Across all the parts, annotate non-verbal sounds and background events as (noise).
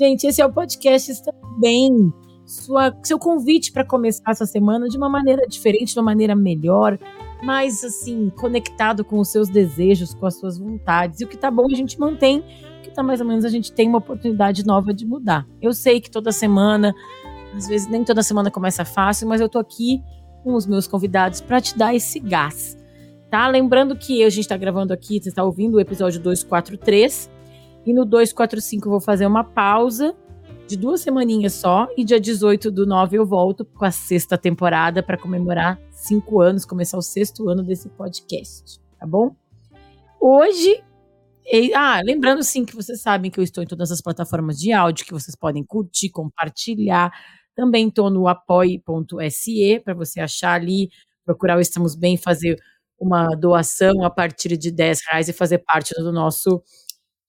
Gente, esse é o podcast Bem. Sua, seu convite para começar essa semana de uma maneira diferente, de uma maneira melhor, mais assim, conectado com os seus desejos, com as suas vontades. E o que tá bom a gente mantém, o que tá mais ou menos a gente tem uma oportunidade nova de mudar. Eu sei que toda semana, às vezes nem toda semana começa fácil, mas eu tô aqui com os meus convidados para te dar esse gás. Tá? Lembrando que a gente está gravando aqui, você está ouvindo o episódio 243 e no 245 eu vou fazer uma pausa de duas semaninhas só. E dia 18 do 9 eu volto com a sexta temporada para comemorar cinco anos, começar o sexto ano desse podcast, tá bom? Hoje. Ah, lembrando sim que vocês sabem que eu estou em todas as plataformas de áudio que vocês podem curtir, compartilhar. Também estou no apoie.se para você achar ali, procurar o Estamos Bem, fazer uma doação a partir de 10 reais e fazer parte do nosso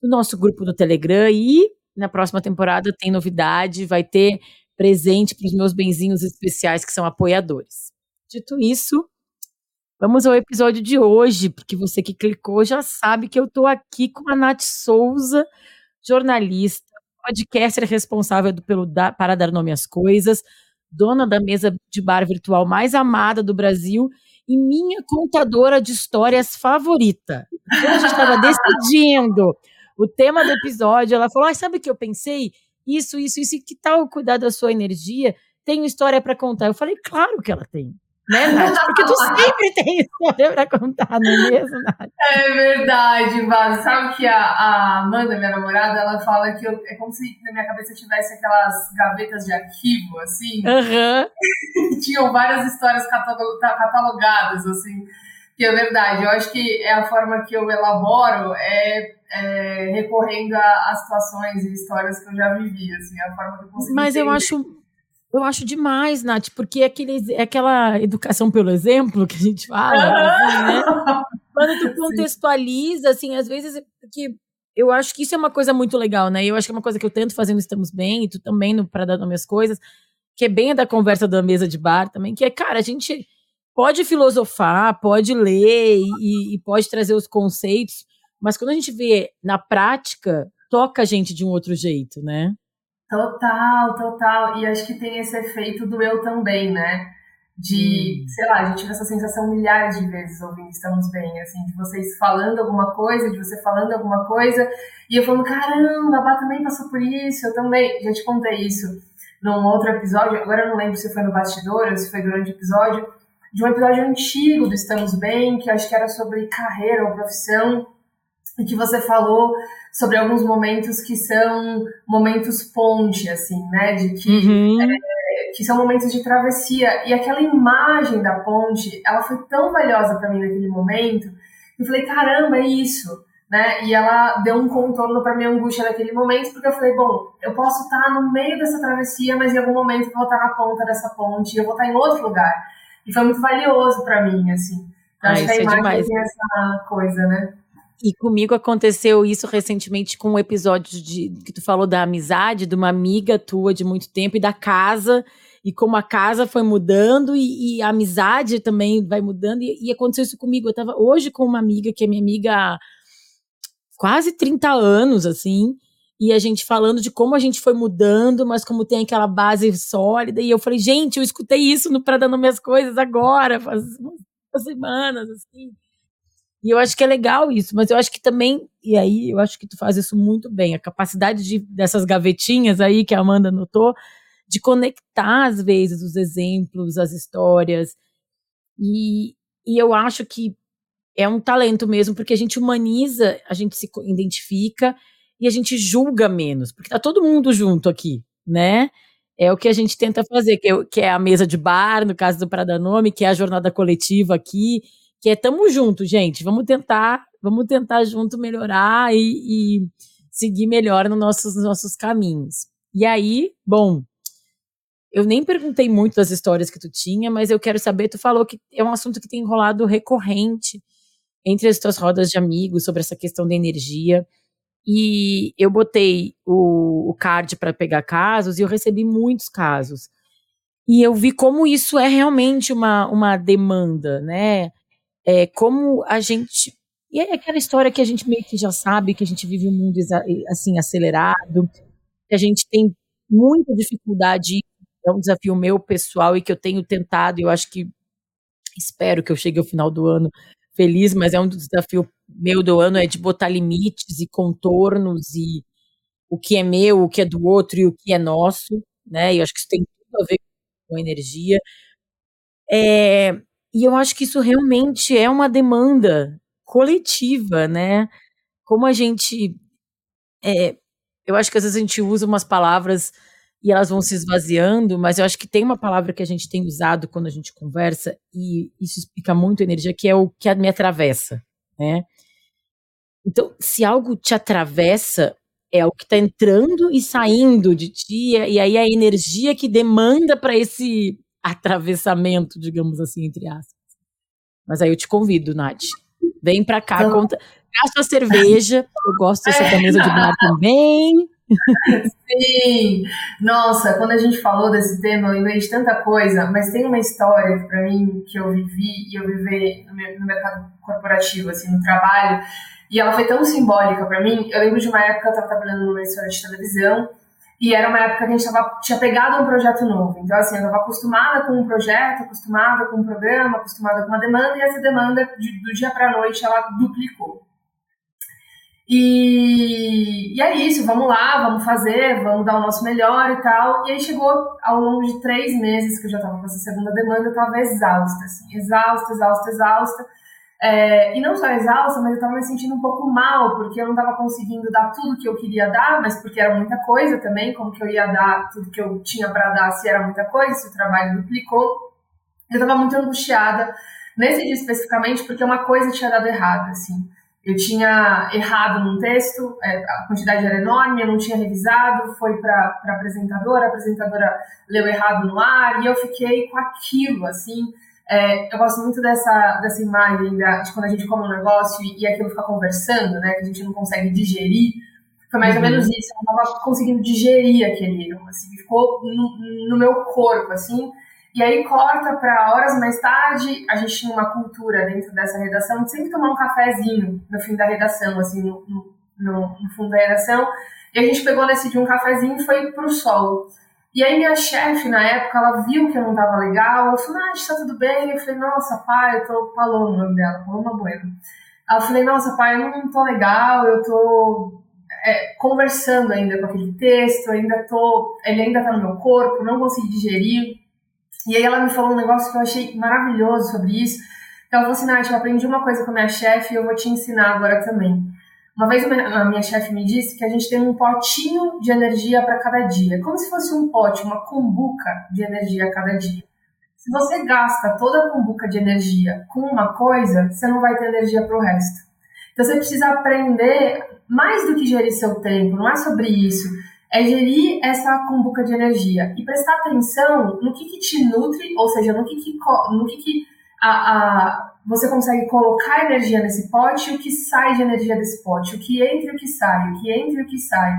no nosso grupo do Telegram e na próxima temporada tem novidade, vai ter presente para os meus benzinhos especiais que são apoiadores. Dito isso, vamos ao episódio de hoje, porque você que clicou já sabe que eu estou aqui com a Nath Souza, jornalista, podcaster responsável pelo para dar nome às coisas, dona da mesa de bar virtual mais amada do Brasil e minha contadora de histórias favorita. Quando a gente estava (laughs) decidindo o tema do episódio, ela falou: ah, sabe o que eu pensei? Isso, isso, isso, e que tal cuidar da sua energia? Tenho história para contar. Eu falei, claro que ela tem. Né, (laughs) Nath? Porque tu sempre tem história para contar, não é mesmo, Nath? É verdade, Vaz. Sabe que a, a Amanda, minha namorada, ela fala que eu, é como se na minha cabeça tivesse aquelas gavetas de arquivo, assim. Uhum. (laughs) Tinham várias histórias catalogadas, assim. Que é verdade. Eu acho que é a forma que eu elaboro é é, recorrendo a, a, situações e histórias que eu já vivi, assim, a forma que eu consegui Mas eu acho, eu acho demais, Nath, porque é, aquele, é aquela educação pelo exemplo que a gente fala, assim, né? (laughs) Quando tu contextualiza, assim, às vezes que eu acho que isso é uma coisa muito legal, né? Eu acho que é uma coisa que eu tento fazendo Estamos Bem, e tu também no Para Dar Minhas Coisas, que é bem da conversa da mesa de bar também, que é, cara, a gente pode filosofar, pode ler e, e pode trazer os conceitos, mas quando a gente vê na prática, toca a gente de um outro jeito, né? Total, total. E acho que tem esse efeito do eu também, né? De, hum. sei lá, a gente tive essa sensação milhares de vezes ouvindo Estamos Bem, assim, de vocês falando alguma coisa, de você falando alguma coisa, e eu falando, caramba, a Bá também passou por isso, eu também. Já te contei isso num outro episódio, agora eu não lembro se foi no bastidor ou se foi durante o episódio, de um episódio antigo do Estamos Bem, que acho que era sobre carreira ou profissão, e que você falou sobre alguns momentos que são momentos ponte, assim, né? De que, uhum. é, que são momentos de travessia. E aquela imagem da ponte, ela foi tão valiosa para mim naquele momento, que eu falei, caramba, é isso. Né? E ela deu um contorno para minha angústia naquele momento, porque eu falei, bom, eu posso estar no meio dessa travessia, mas em algum momento eu vou estar na ponta dessa ponte, eu vou estar em outro lugar. E foi muito valioso para mim, assim. Eu acho que a é imagem é tem essa coisa, né? E comigo aconteceu isso recentemente com um episódio de que tu falou da amizade, de uma amiga tua de muito tempo e da casa, e como a casa foi mudando e, e a amizade também vai mudando. E, e, aconteceu isso comigo. Eu tava hoje com uma amiga que é minha amiga há quase 30 anos, assim, e a gente falando de como a gente foi mudando, mas como tem aquela base sólida. E eu falei, gente, eu escutei isso no Pra Dando Minhas Coisas agora, faz umas semanas, assim. E eu acho que é legal isso, mas eu acho que também, e aí eu acho que tu faz isso muito bem, a capacidade de, dessas gavetinhas aí que a Amanda notou, de conectar às vezes os exemplos, as histórias. E, e eu acho que é um talento mesmo, porque a gente humaniza, a gente se identifica e a gente julga menos, porque tá todo mundo junto aqui, né? É o que a gente tenta fazer, que é, que é a mesa de bar, no caso do Pradanome, que é a jornada coletiva aqui, que é tamo junto, gente. Vamos tentar, vamos tentar junto melhorar e, e seguir melhor nos nossos, nos nossos caminhos. E aí, bom, eu nem perguntei muito das histórias que tu tinha, mas eu quero saber, tu falou que é um assunto que tem enrolado recorrente entre as tuas rodas de amigos sobre essa questão da energia. E eu botei o, o card para pegar casos e eu recebi muitos casos. E eu vi como isso é realmente uma, uma demanda, né? É, como a gente. E é aquela história que a gente meio que já sabe que a gente vive um mundo assim acelerado, que a gente tem muita dificuldade, é um desafio meu pessoal e que eu tenho tentado, eu acho que espero que eu chegue ao final do ano feliz, mas é um desafio meu do ano é de botar limites e contornos e o que é meu, o que é do outro e o que é nosso, né? E eu acho que isso tem tudo a ver com energia. É, e eu acho que isso realmente é uma demanda coletiva, né? Como a gente. É, eu acho que às vezes a gente usa umas palavras e elas vão se esvaziando, mas eu acho que tem uma palavra que a gente tem usado quando a gente conversa, e isso explica muito a energia, que é o que me atravessa, né? Então, se algo te atravessa, é o que está entrando e saindo de ti, e aí a energia que demanda para esse atravessamento, digamos assim, entre aspas. Mas aí eu te convido, Nath. Vem para cá, então, conta. Gasta a cerveja, eu gosto dessa (laughs) camisa de bar também. Sim, nossa, quando a gente falou desse tema, eu lembrei de tanta coisa, mas tem uma história para mim que eu vivi e eu vivi no mercado corporativo, assim, no trabalho, e ela foi tão simbólica para mim. Eu lembro de uma época que eu estava trabalhando numa emissora de televisão e era uma época que a gente tava, tinha pegado um projeto novo. Então, assim, eu estava acostumada com um projeto, acostumada com um programa, acostumada com uma demanda, e essa demanda, de, do dia para noite, ela duplicou. E, e é isso, vamos lá, vamos fazer, vamos dar o nosso melhor e tal. E aí chegou ao longo de três meses que eu já estava com essa segunda demanda, eu estava exausta, assim, exausta, exausta, exausta. É, e não só exausta, mas eu estava me sentindo um pouco mal, porque eu não estava conseguindo dar tudo que eu queria dar, mas porque era muita coisa também, como que eu ia dar tudo que eu tinha para dar se era muita coisa, se o trabalho duplicou. Eu estava muito angustiada, nesse dia especificamente, porque uma coisa tinha dado errado, assim. Eu tinha errado num texto, é, a quantidade era enorme, eu não tinha revisado, foi para a apresentadora, a apresentadora leu errado no ar, e eu fiquei com aquilo, assim. É, eu gosto muito dessa, dessa imagem da, de quando a gente come um negócio e, e aquilo fica conversando, né, que a gente não consegue digerir. Foi mais uhum. ou menos isso, eu não estava conseguindo digerir aquele erro, assim, ficou no, no meu corpo, assim, e aí corta para horas mais tarde, a gente tinha uma cultura dentro dessa redação de sempre tomar um cafezinho no fim da redação, assim, no, no, no fundo da redação. E a gente pegou nesse dia um cafezinho e foi pro sol. E aí minha chefe, na época, ela viu que eu não tava legal, ela falou, ah, tá tudo bem? Eu falei, nossa, pai, eu tô... Paloma o nome dela, Paloma Bueno. Ela falei, nossa, pai, eu não tô legal, eu tô é, conversando ainda com aquele texto, ainda tô... Ele ainda tá no meu corpo, não consegui digerir. E aí ela me falou um negócio que eu achei maravilhoso sobre isso. Então ela falou assim, Nath, eu aprendi uma coisa com a minha chefe e eu vou te ensinar agora também. Uma vez a minha chefe me disse que a gente tem um potinho de energia para cada dia, como se fosse um pote, uma cumbuca de energia a cada dia. Se você gasta toda a cumbuca de energia com uma coisa, você não vai ter energia para o resto. Então você precisa aprender mais do que gerir seu tempo, não é sobre isso é gerir essa cumbuca de energia e prestar atenção no que, que te nutre, ou seja, no que, que, no que, que a, a, você consegue colocar energia nesse pote e o que sai de energia desse pote, o que entra e o que sai, o que entra e o que sai.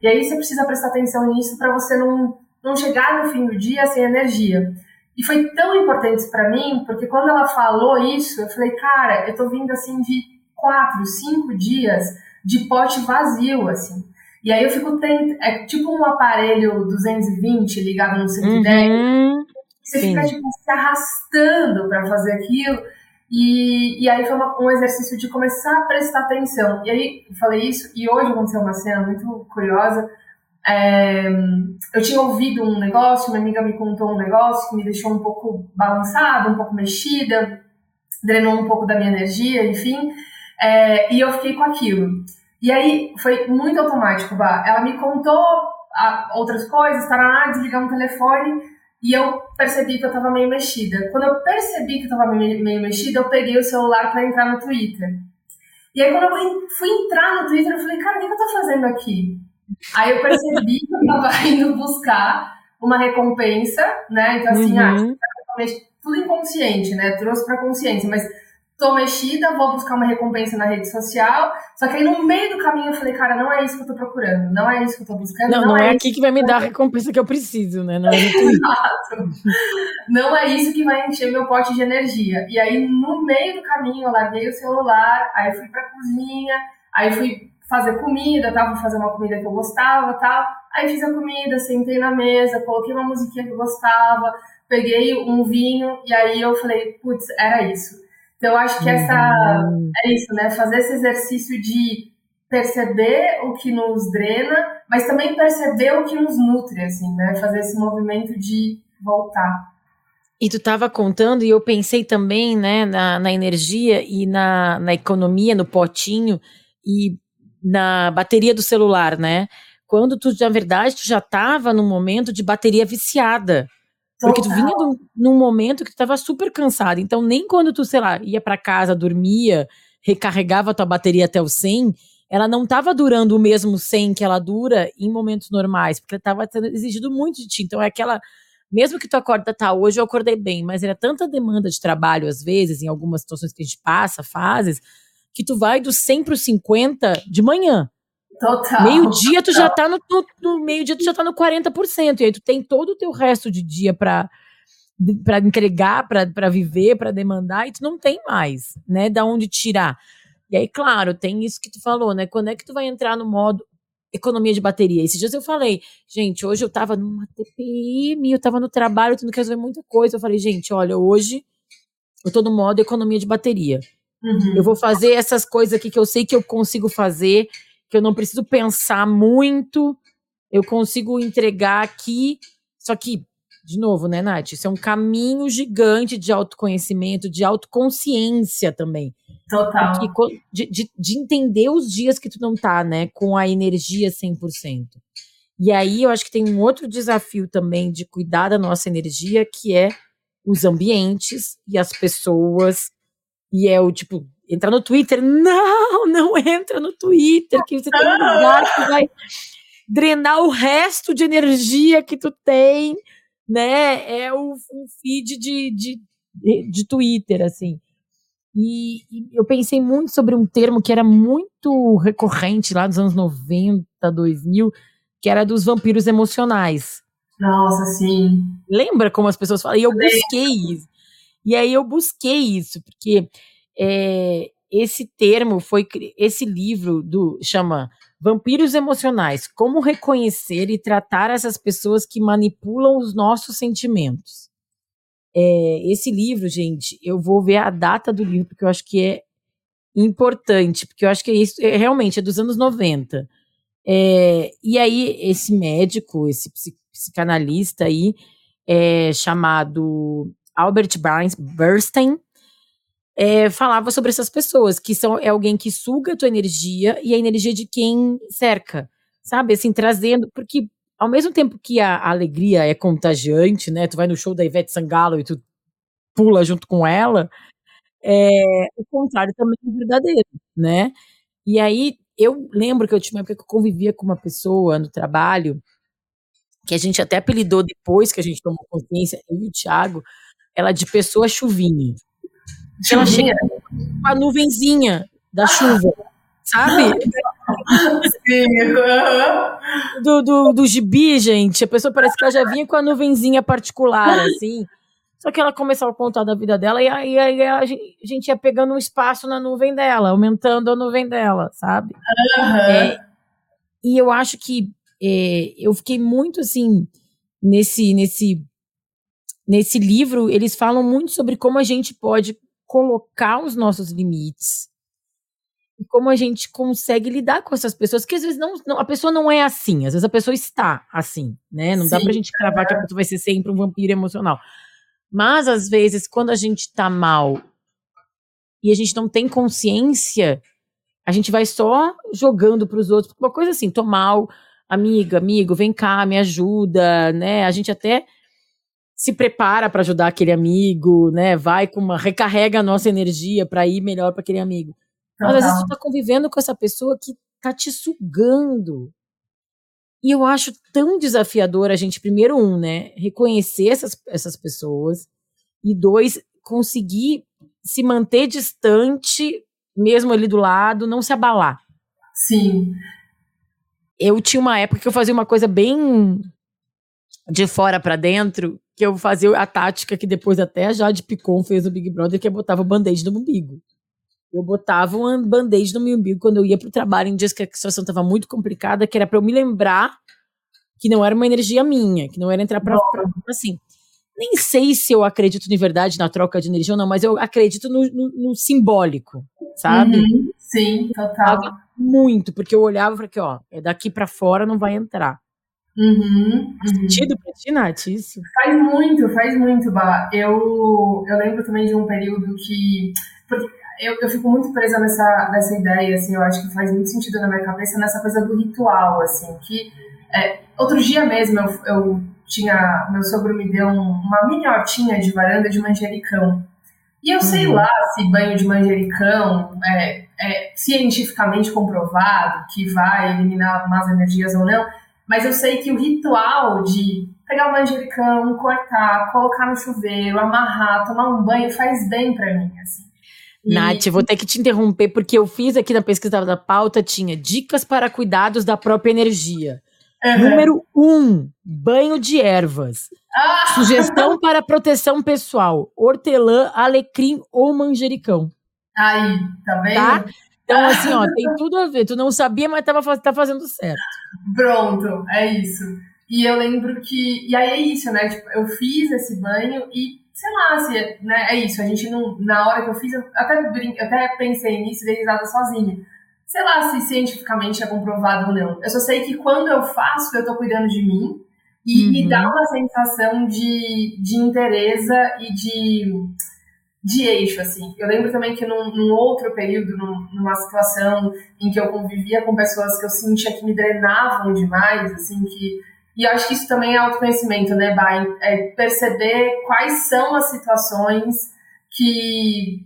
E aí você precisa prestar atenção nisso para você não, não chegar no fim do dia sem energia. E foi tão importante para mim, porque quando ela falou isso, eu falei, cara, eu tô vindo assim de quatro, cinco dias de pote vazio, assim. E aí eu fico tent... é tipo um aparelho 220 ligado no 110. Uhum. Você Sim. fica tipo, se arrastando para fazer aquilo. E, e aí foi uma, um exercício de começar a prestar atenção. E aí eu falei isso, e hoje aconteceu uma cena muito curiosa. É, eu tinha ouvido um negócio, uma amiga me contou um negócio que me deixou um pouco balançada, um pouco mexida, drenou um pouco da minha energia, enfim. É, e eu fiquei com aquilo. E aí foi muito automático, Bah. Ela me contou a, outras coisas, lá, desligar um telefone e eu percebi que eu tava meio mexida. Quando eu percebi que eu tava meio, meio mexida, eu peguei o celular para entrar no Twitter. E aí quando eu fui entrar no Twitter, eu falei, cara, o que eu tô fazendo aqui? Aí eu percebi que eu estava (laughs) indo buscar uma recompensa, né? Então, assim, ah, uhum. ah, tudo inconsciente, né? Trouxe para consciência, mas tô mexida, vou buscar uma recompensa na rede social. Só que aí no meio do caminho eu falei, cara, não é isso que eu tô procurando, não é isso que eu tô buscando. Não, não, não é, é aqui que vai me dar a recompensa que eu preciso, né? Não é (laughs) Exato. Não é isso que vai encher meu pote de energia. E aí no meio do caminho eu larguei o celular, aí fui pra cozinha, aí fui fazer comida, tava fazendo uma comida que eu gostava tal. Aí fiz a comida, sentei na mesa, coloquei uma musiquinha que eu gostava, peguei um vinho e aí eu falei, putz, era isso então, eu acho que essa uhum. é isso, né? Fazer esse exercício de perceber o que nos drena, mas também perceber o que nos nutre, assim, né? Fazer esse movimento de voltar. E tu estava contando, e eu pensei também, né, na, na energia e na, na economia, no potinho e na bateria do celular, né? Quando tu, na verdade, tu já estava num momento de bateria viciada. Porque tu vinha num, num momento que tu tava super cansado. Então, nem quando tu, sei lá, ia para casa, dormia, recarregava tua bateria até o 100, ela não tava durando o mesmo 100 que ela dura em momentos normais, porque tava sendo exigido muito de ti. Então, é aquela. Mesmo que tu acorda, tá, hoje eu acordei bem, mas era tanta demanda de trabalho, às vezes, em algumas situações que a gente passa, fases, que tu vai do 100 pro 50 de manhã. Total. Meio-dia tu já tá no, no, no meio-dia tu já tá no 40%. E aí tu tem todo o teu resto de dia para para entregar, para viver, para demandar, e tu não tem mais, né? Da onde tirar. E aí, claro, tem isso que tu falou, né? Quando é que tu vai entrar no modo economia de bateria? Esses dias eu falei, gente, hoje eu tava numa TPM, eu tava no trabalho, tendo que resolver muita coisa. Eu falei, gente, olha, hoje eu tô no modo economia de bateria. Uhum. Eu vou fazer essas coisas aqui que eu sei que eu consigo fazer que eu não preciso pensar muito, eu consigo entregar aqui. Só que, de novo, né, Nath? Isso é um caminho gigante de autoconhecimento, de autoconsciência também. Total. Porque, de, de, de, entender os dias que tu não tá, né, com a energia 100%. E aí eu acho que tem um outro desafio também de cuidar da nossa energia, que é os ambientes e as pessoas. E é o tipo, entrar no Twitter. Não, não entra no Twitter, que você tem um lugar que vai drenar o resto de energia que tu tem, né? É o, feed de, de, de Twitter, assim. E, e, eu pensei muito sobre um termo que era muito recorrente lá nos anos 90, 2000, que era dos vampiros emocionais. Nossa, sim. Lembra como as pessoas falam? E eu busquei isso. E aí eu busquei isso, porque é, esse termo foi esse livro do chama Vampiros Emocionais: Como reconhecer e tratar essas pessoas que manipulam os nossos sentimentos. É, esse livro, gente, eu vou ver a data do livro porque eu acho que é importante, porque eu acho que é isso é, realmente é dos anos 90. É, e aí esse médico, esse psicanalista aí, é, chamado Albert Bernstein, é, falava sobre essas pessoas, que são é alguém que suga a tua energia e a energia de quem cerca, sabe? Assim, trazendo, porque ao mesmo tempo que a, a alegria é contagiante, né? Tu vai no show da Ivete Sangalo e tu pula junto com ela, é, o contrário também é verdadeiro, né? E aí eu lembro que eu tinha uma época que eu convivia com uma pessoa no trabalho, que a gente até apelidou depois que a gente tomou consciência, eu e o Thiago, ela de pessoa chuvinha. Ela chega com a nuvenzinha da chuva, sabe? Sim. Do, do, do gibi, gente. A pessoa parece que ela já vinha com a nuvenzinha particular, assim. Só que ela começava a contar da vida dela e aí, aí a gente ia pegando um espaço na nuvem dela, aumentando a nuvem dela, sabe? Uhum. É, e eu acho que é, eu fiquei muito assim nesse nesse nesse livro eles falam muito sobre como a gente pode colocar os nossos limites e como a gente consegue lidar com essas pessoas, que às vezes não, não, a pessoa não é assim, às vezes a pessoa está assim, né? Não Sim. dá pra gente cravar que a pessoa vai ser sempre um vampiro emocional. Mas às vezes, quando a gente tá mal e a gente não tem consciência, a gente vai só jogando para os outros, uma coisa assim, tô mal, amiga, amigo, vem cá, me ajuda, né? A gente até se prepara para ajudar aquele amigo, né? Vai com uma recarrega a nossa energia para ir melhor para aquele amigo. Mas às vezes tu tá convivendo com essa pessoa que tá te sugando. E eu acho tão desafiador a gente, primeiro, um, né, reconhecer essas, essas pessoas, e dois, conseguir se manter distante, mesmo ali do lado, não se abalar. Sim. Eu tinha uma época que eu fazia uma coisa bem de fora para dentro, que eu fazia a tática que depois até a Jade Picon fez no Big Brother, que é botava band-aid no umbigo. Eu botava um band-aid no meu umbigo quando eu ia pro trabalho em dias que a situação estava muito complicada, que era para eu me lembrar que não era uma energia minha, que não era entrar pra, pra assim. Nem sei se eu acredito de verdade na troca de energia ou não, mas eu acredito no, no, no simbólico, sabe? Uhum, sim, total. Muito, porque eu olhava e falei que, ó, é daqui para fora, não vai entrar. Uhum, faz sentido uhum. pra ti, Nath, isso? Faz muito, faz muito, Bah. Eu, eu lembro também de um período que... Eu, eu fico muito presa nessa, nessa ideia, assim, eu acho que faz muito sentido na minha cabeça, nessa coisa do ritual, assim, que... É, outro dia mesmo eu, eu tinha... Meu sogro me deu um, uma mini hortinha de varanda de manjericão. E eu sei uhum. lá se banho de manjericão é, é cientificamente comprovado que vai eliminar más energias ou não, mas eu sei que o ritual de pegar o manjericão, cortar, colocar no chuveiro, amarrar, tomar um banho faz bem para mim, assim. E... Nath, vou ter que te interromper porque eu fiz aqui na pesquisa da pauta tinha dicas para cuidados da própria energia. Uhum. Número um, banho de ervas. Ah! Sugestão (laughs) para proteção pessoal: hortelã, alecrim ou manjericão. Aí, tá vendo? Tá? Então, assim, ó, tem tudo a ver. Tu não sabia, mas tava, tá fazendo certo. Pronto, é isso. E eu lembro que. E aí é isso, né? Tipo, eu fiz esse banho e, sei lá, se, né? É isso. A gente não. Na hora que eu fiz, eu até, brin... eu até pensei nisso e dei risada sozinha. Sei lá se cientificamente é comprovado ou não. Eu só sei que quando eu faço, eu tô cuidando de mim. E, uhum. e dá uma sensação de, de interesse e de de eixo, assim. Eu lembro também que num, num outro período, num, numa situação em que eu convivia com pessoas que eu sentia que me drenavam demais, assim, que... E eu acho que isso também é autoconhecimento, né, Bay? É perceber quais são as situações que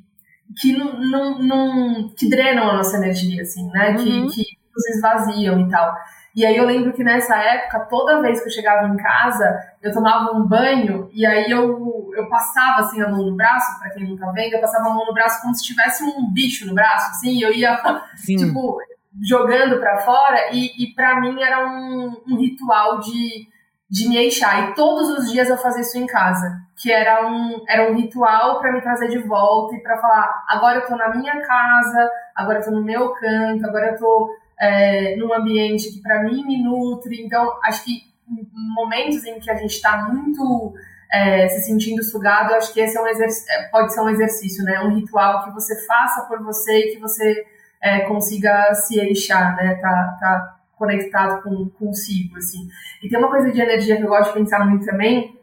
que não, não, não, que drenam a nossa energia, assim, né? Uhum. Que, que nos esvaziam e tal. E aí eu lembro que nessa época, toda vez que eu chegava em casa, eu tomava um banho e aí eu, eu passava assim a mão no braço, para quem não tá vendo, eu passava a mão no braço como se tivesse um bicho no braço, assim, eu ia, Sim. tipo, jogando para fora e, e para mim era um, um ritual de, de me eixar. E todos os dias eu fazia isso em casa, que era um, era um ritual para me trazer de volta e para falar: agora eu tô na minha casa, agora eu tô no meu canto, agora eu tô é, num ambiente que para mim me nutre. Então, acho que momentos em que a gente está muito é, se sentindo sugado, acho que esse é um é, pode ser um exercício, né? Um ritual que você faça por você e que você é, consiga se eixar, né? Tá, tá conectado com consigo, assim. E tem uma coisa de energia que eu gosto de pensar muito também.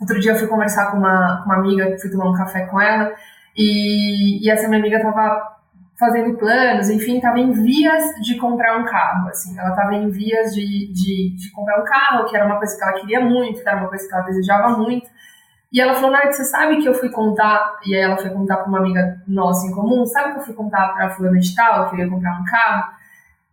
Outro dia eu fui conversar com uma, uma amiga, fui tomar um café com ela, e, e essa minha amiga tava fazendo planos, enfim, estava em vias de comprar um carro, assim, ela estava em vias de, de, de, comprar um carro, que era uma coisa que ela queria muito, que era uma coisa que ela desejava muito, e ela falou, Nath, você sabe que eu fui contar, e aí ela foi contar para uma amiga nossa em comum, sabe que eu fui contar para fulana de tal, que eu ia comprar um carro?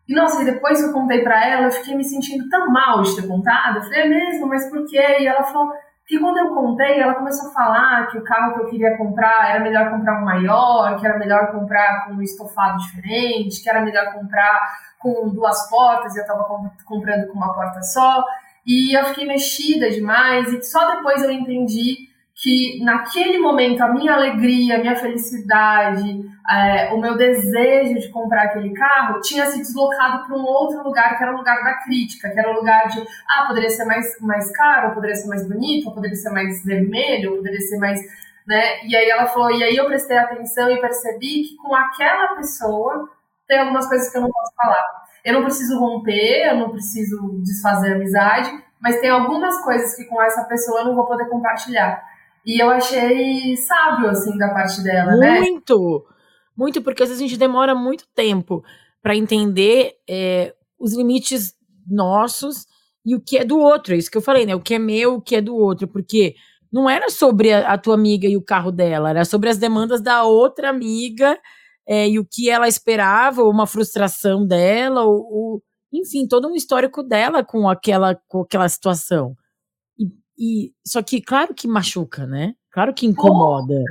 E, nossa, e depois que eu contei para ela, eu fiquei me sentindo tão mal de ter contado, eu falei, é mesmo, mas por quê? E ela falou, que quando eu contei, ela começou a falar que o carro que eu queria comprar era melhor comprar um maior, que era melhor comprar com um estofado diferente, que era melhor comprar com duas portas e eu estava comprando com uma porta só. E eu fiquei mexida demais e só depois eu entendi que naquele momento a minha alegria, a minha felicidade, é, o meu desejo de comprar aquele carro tinha se deslocado para um outro lugar, que era o lugar da crítica, que era o lugar de, ah, poderia ser mais, mais caro, poderia ser mais bonito, poderia ser mais vermelho, poderia ser mais, né? E aí ela falou, e aí eu prestei atenção e percebi que com aquela pessoa tem algumas coisas que eu não posso falar. Eu não preciso romper, eu não preciso desfazer a amizade, mas tem algumas coisas que com essa pessoa eu não vou poder compartilhar. E eu achei sábio, assim, da parte dela, muito, né? Muito! Muito, porque às vezes a gente demora muito tempo para entender é, os limites nossos e o que é do outro. É isso que eu falei, né? O que é meu, o que é do outro. Porque não era sobre a, a tua amiga e o carro dela, era sobre as demandas da outra amiga é, e o que ela esperava, ou uma frustração dela, ou, ou enfim, todo um histórico dela com aquela, com aquela situação. E, só que, claro que machuca, né? Claro que incomoda.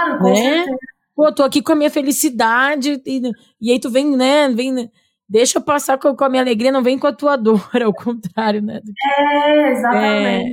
claro, com né? Pô, tô aqui com a minha felicidade e, e aí tu vem, né? Vem, deixa eu passar com, com a minha alegria, não vem com a tua (laughs) dor, ao contrário, né? É, exatamente. É,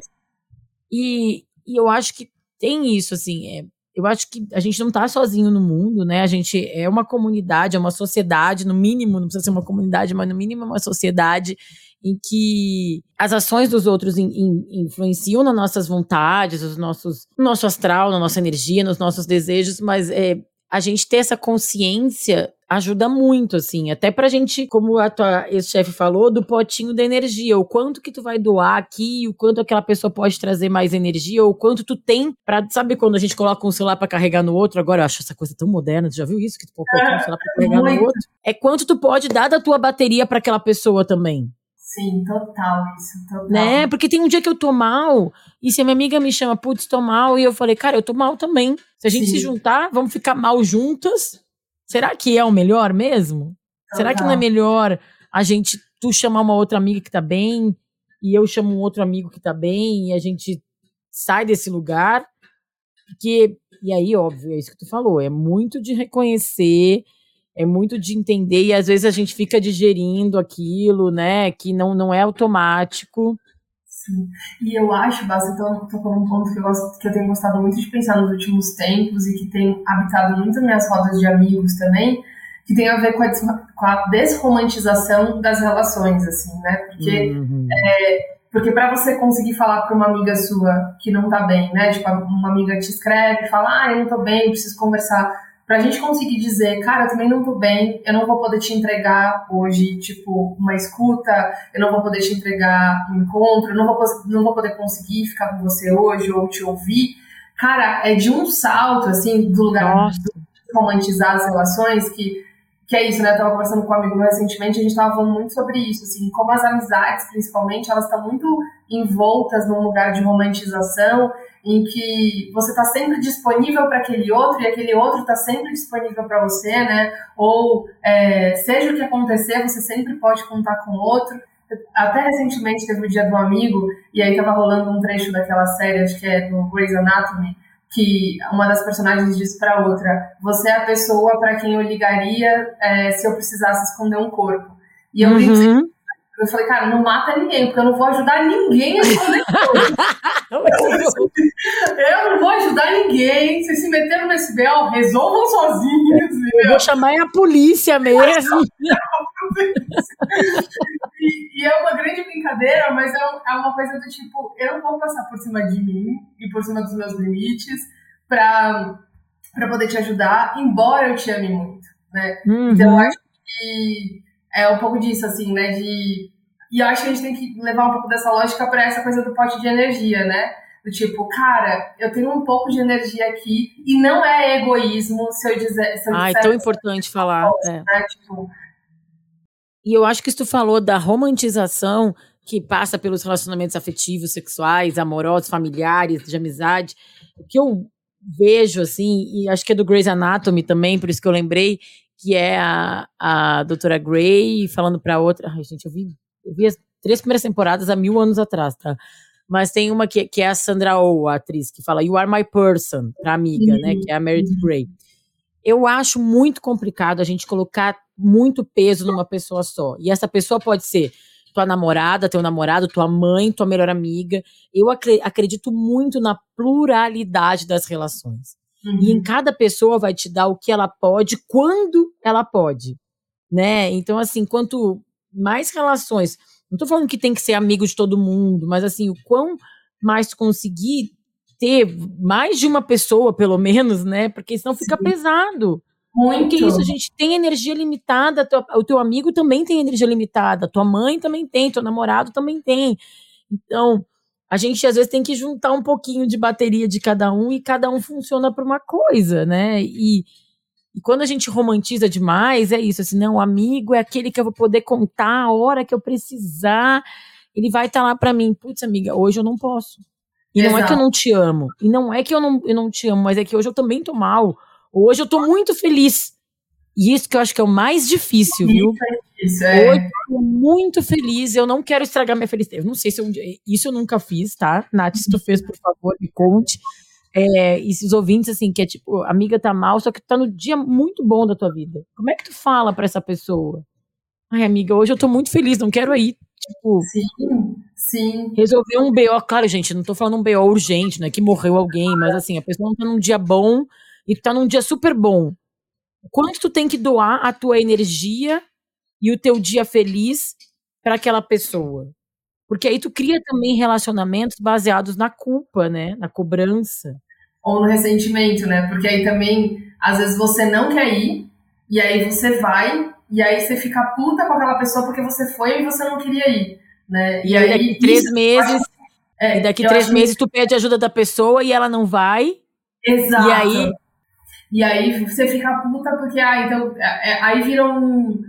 e, e eu acho que tem isso, assim, é, eu acho que a gente não está sozinho no mundo, né? A gente é uma comunidade, é uma sociedade, no mínimo, não precisa ser uma comunidade, mas no mínimo é uma sociedade em que as ações dos outros in, in, influenciam nas nossas vontades, nos nossos, no nosso astral, na nossa energia, nos nossos desejos, mas é, a gente ter essa consciência ajuda muito, assim, até pra gente, como a tua ex-chefe falou, do potinho da energia, o quanto que tu vai doar aqui, o quanto aquela pessoa pode trazer mais energia, ou o quanto tu tem pra, sabe quando a gente coloca um celular pra carregar no outro, agora eu acho essa coisa tão moderna, tu já viu isso, que tu pode colocar um celular pra carregar no outro? É quanto tu pode dar da tua bateria para aquela pessoa também. Sim, total isso, total. Né? Porque tem um dia que eu tô mal, e se a minha amiga me chama, putz, tô mal, e eu falei, cara, eu tô mal também. Se a gente Sim. se juntar, vamos ficar mal juntas. Será que é o melhor mesmo? Total. Será que não é melhor a gente, tu chamar uma outra amiga que tá bem, e eu chamo um outro amigo que tá bem, e a gente sai desse lugar? Porque, e aí, óbvio, é isso que tu falou, é muito de reconhecer é muito de entender e às vezes a gente fica digerindo aquilo, né, que não, não é automático. Sim. E eu acho, Basta, então, tocou num ponto que eu, gosto, que eu tenho gostado muito de pensar nos últimos tempos e que tem habitado muito nas minhas rodas de amigos também, que tem a ver com a, com a desromantização das relações, assim, né? Porque, uhum. é, porque para você conseguir falar para uma amiga sua que não tá bem, né? Tipo, uma amiga te escreve, fala, ah, eu não tô bem, preciso conversar pra gente conseguir dizer, cara, eu também não tô bem, eu não vou poder te entregar hoje, tipo, uma escuta, eu não vou poder te entregar um encontro, eu não vou, não vou poder conseguir ficar com você hoje ou te ouvir. Cara, é de um salto, assim, do lugar Nossa. de romantizar as relações que que é isso, né? Eu tava conversando com um amigo meu recentemente, a gente tava falando muito sobre isso, assim, como as amizades, principalmente, elas estão muito envoltas num lugar de romantização, em que você tá sempre disponível para aquele outro e aquele outro tá sempre disponível para você, né? Ou é, seja o que acontecer, você sempre pode contar com o outro. Até recentemente teve o dia do amigo, e aí tava rolando um trecho daquela série, acho que é do Grey's Anatomy, que uma das personagens diz para outra: Você é a pessoa para quem eu ligaria é, se eu precisasse esconder um corpo. E eu uhum. Eu falei, cara, não mata ninguém, porque eu não vou ajudar ninguém a corpo. (laughs) eu não vou ajudar ninguém. Vocês se meteram nesse BL, resolvam sozinhos. Eu vou chamar a polícia mesmo. (laughs) e, e, é uma grande brincadeira, mas é, é, uma coisa do tipo, eu não vou passar por cima de mim e por cima dos meus limites pra, pra poder te ajudar, embora eu te ame muito, né? Uhum. Então eu acho que é um pouco disso, assim, né? De, e eu acho que a gente tem que levar um pouco dessa lógica para essa coisa do pote de energia, né? Do tipo, cara, eu tenho um pouco de energia aqui e não é egoísmo se eu dizer. Se eu ah, é tão importante falar. é. né? Tipo, e eu acho que isso tu falou da romantização que passa pelos relacionamentos afetivos, sexuais, amorosos, familiares, de amizade. O que eu vejo, assim, e acho que é do Grey's Anatomy também, por isso que eu lembrei, que é a, a doutora Grey falando para outra. Ai, gente, eu vi, eu vi as três primeiras temporadas há mil anos atrás, tá? Mas tem uma que, que é a Sandra Oh, a atriz, que fala You are my person, pra amiga, uhum. né? Que é a Meredith Grey. Eu acho muito complicado a gente colocar muito peso numa pessoa só. E essa pessoa pode ser tua namorada, teu namorado, tua mãe, tua melhor amiga. Eu acredito muito na pluralidade das relações. Uhum. E em uhum. cada pessoa vai te dar o que ela pode, quando ela pode, né? Então, assim, quanto mais relações, não tô falando que tem que ser amigo de todo mundo, mas assim, o quão mais conseguir ter mais de uma pessoa, pelo menos, né? Porque senão fica Sim. pesado. Muito. Porque isso, a gente tem energia limitada, o teu amigo também tem energia limitada, tua mãe também tem, teu namorado também tem. Então, a gente às vezes tem que juntar um pouquinho de bateria de cada um e cada um funciona para uma coisa, né? E, e, quando a gente romantiza demais, é isso, assim, não, o amigo é aquele que eu vou poder contar a hora que eu precisar, ele vai estar tá lá para mim, putz, amiga, hoje eu não posso. E Exato. não é que eu não te amo, e não é que eu não, eu não te amo, mas é que hoje eu também tô mal, Hoje eu tô muito feliz. E isso que eu acho que é o mais difícil, viu? Isso é. Hoje eu tô muito feliz, eu não quero estragar minha felicidade. Eu não sei se eu, isso eu nunca fiz, tá? Nath, se tu fez, por favor, me conte. É, esses ouvintes, assim, que é tipo, amiga tá mal, só que tu tá no dia muito bom da tua vida. Como é que tu fala para essa pessoa? Ai, amiga, hoje eu tô muito feliz, não quero ir. Tipo, sim, sim. Resolver um BO, claro, gente, não tô falando um BO urgente, né? Que morreu alguém, mas assim, a pessoa não tá num dia bom e tu tá num dia super bom. Quanto tu tem que doar a tua energia e o teu dia feliz para aquela pessoa? Porque aí tu cria também relacionamentos baseados na culpa, né? Na cobrança. Ou no ressentimento, né? Porque aí também, às vezes você não quer ir, e aí você vai, e aí você fica puta com aquela pessoa porque você foi e você não queria ir, né? E, e aí, daqui três isso, meses, é, e daqui três meses tu pede ajuda da pessoa e ela não vai. Exato. E aí e aí você fica puta porque, ah, então, é, é aí vira um,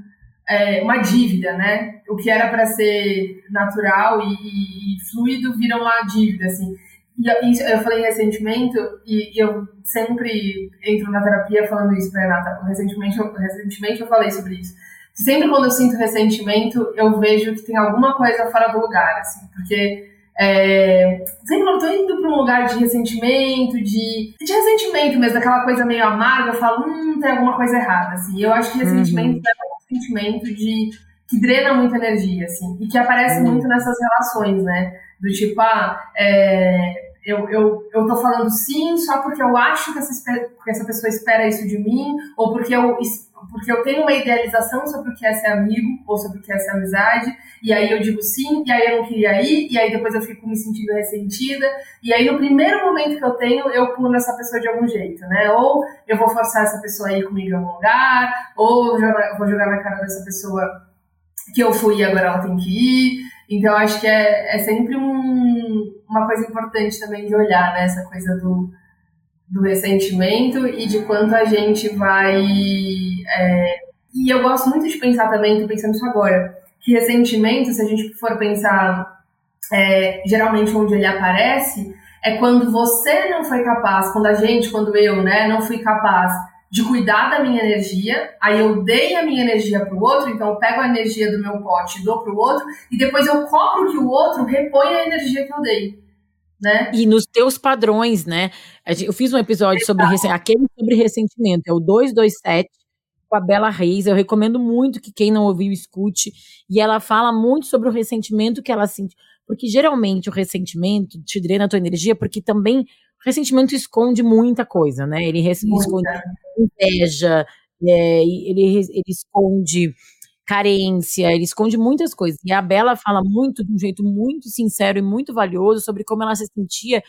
é, uma dívida, né? O que era para ser natural e, e, e, fluido vira uma dívida, assim. E eu falei ressentimento e, e eu sempre entro na terapia falando isso pra Renata. Recentemente, recentemente eu falei sobre isso. Sempre quando eu sinto ressentimento, eu vejo que tem alguma coisa fora do lugar, assim, porque é, sempre quando eu tô indo para um lugar de ressentimento, de, de ressentimento mesmo, daquela coisa meio amarga, eu falo, hum, tem alguma coisa errada, assim. Eu acho que ressentimento uhum. é um sentimento de que drena muita energia, assim, e que aparece uhum. muito nessas relações, né? Do tipo, ah, é, eu, eu, eu tô falando sim só porque eu acho que essa, que essa pessoa espera isso de mim, ou porque eu, porque eu tenho uma idealização sobre o que é ser amigo, ou sobre o que é ser amizade, e aí eu digo sim, e aí eu não queria ir, e aí depois eu fico me sentindo ressentida, e aí no primeiro momento que eu tenho, eu pulo nessa pessoa de algum jeito, né? Ou eu vou forçar essa pessoa a ir comigo em algum lugar, ou eu vou jogar na cara dessa pessoa que eu fui e agora ela tem que ir. Então acho que é, é sempre um, uma coisa importante também de olhar, né? Essa coisa do, do ressentimento e de quanto a gente vai. É... E eu gosto muito de pensar também, tô pensando isso agora, que ressentimento, se a gente for pensar é, geralmente onde ele aparece, é quando você não foi capaz, quando a gente, quando eu, né, não fui capaz de cuidar da minha energia, aí eu dei a minha energia para o outro, então eu pego a energia do meu pote e dou para o outro, e depois eu cobro que o outro reponha a energia que eu dei. Né? E nos teus padrões, né? Eu fiz um episódio sobre aquele sobre ressentimento, é o 227, com a Bela Reis. Eu recomendo muito que quem não ouviu escute. E ela fala muito sobre o ressentimento que ela sente. Porque geralmente o ressentimento te drena a tua energia, porque também ressentimento esconde muita coisa, né? Ele esconde inveja, é, ele, ele esconde carência, ele esconde muitas coisas. E a Bela fala muito, de um jeito muito sincero e muito valioso, sobre como ela se sentia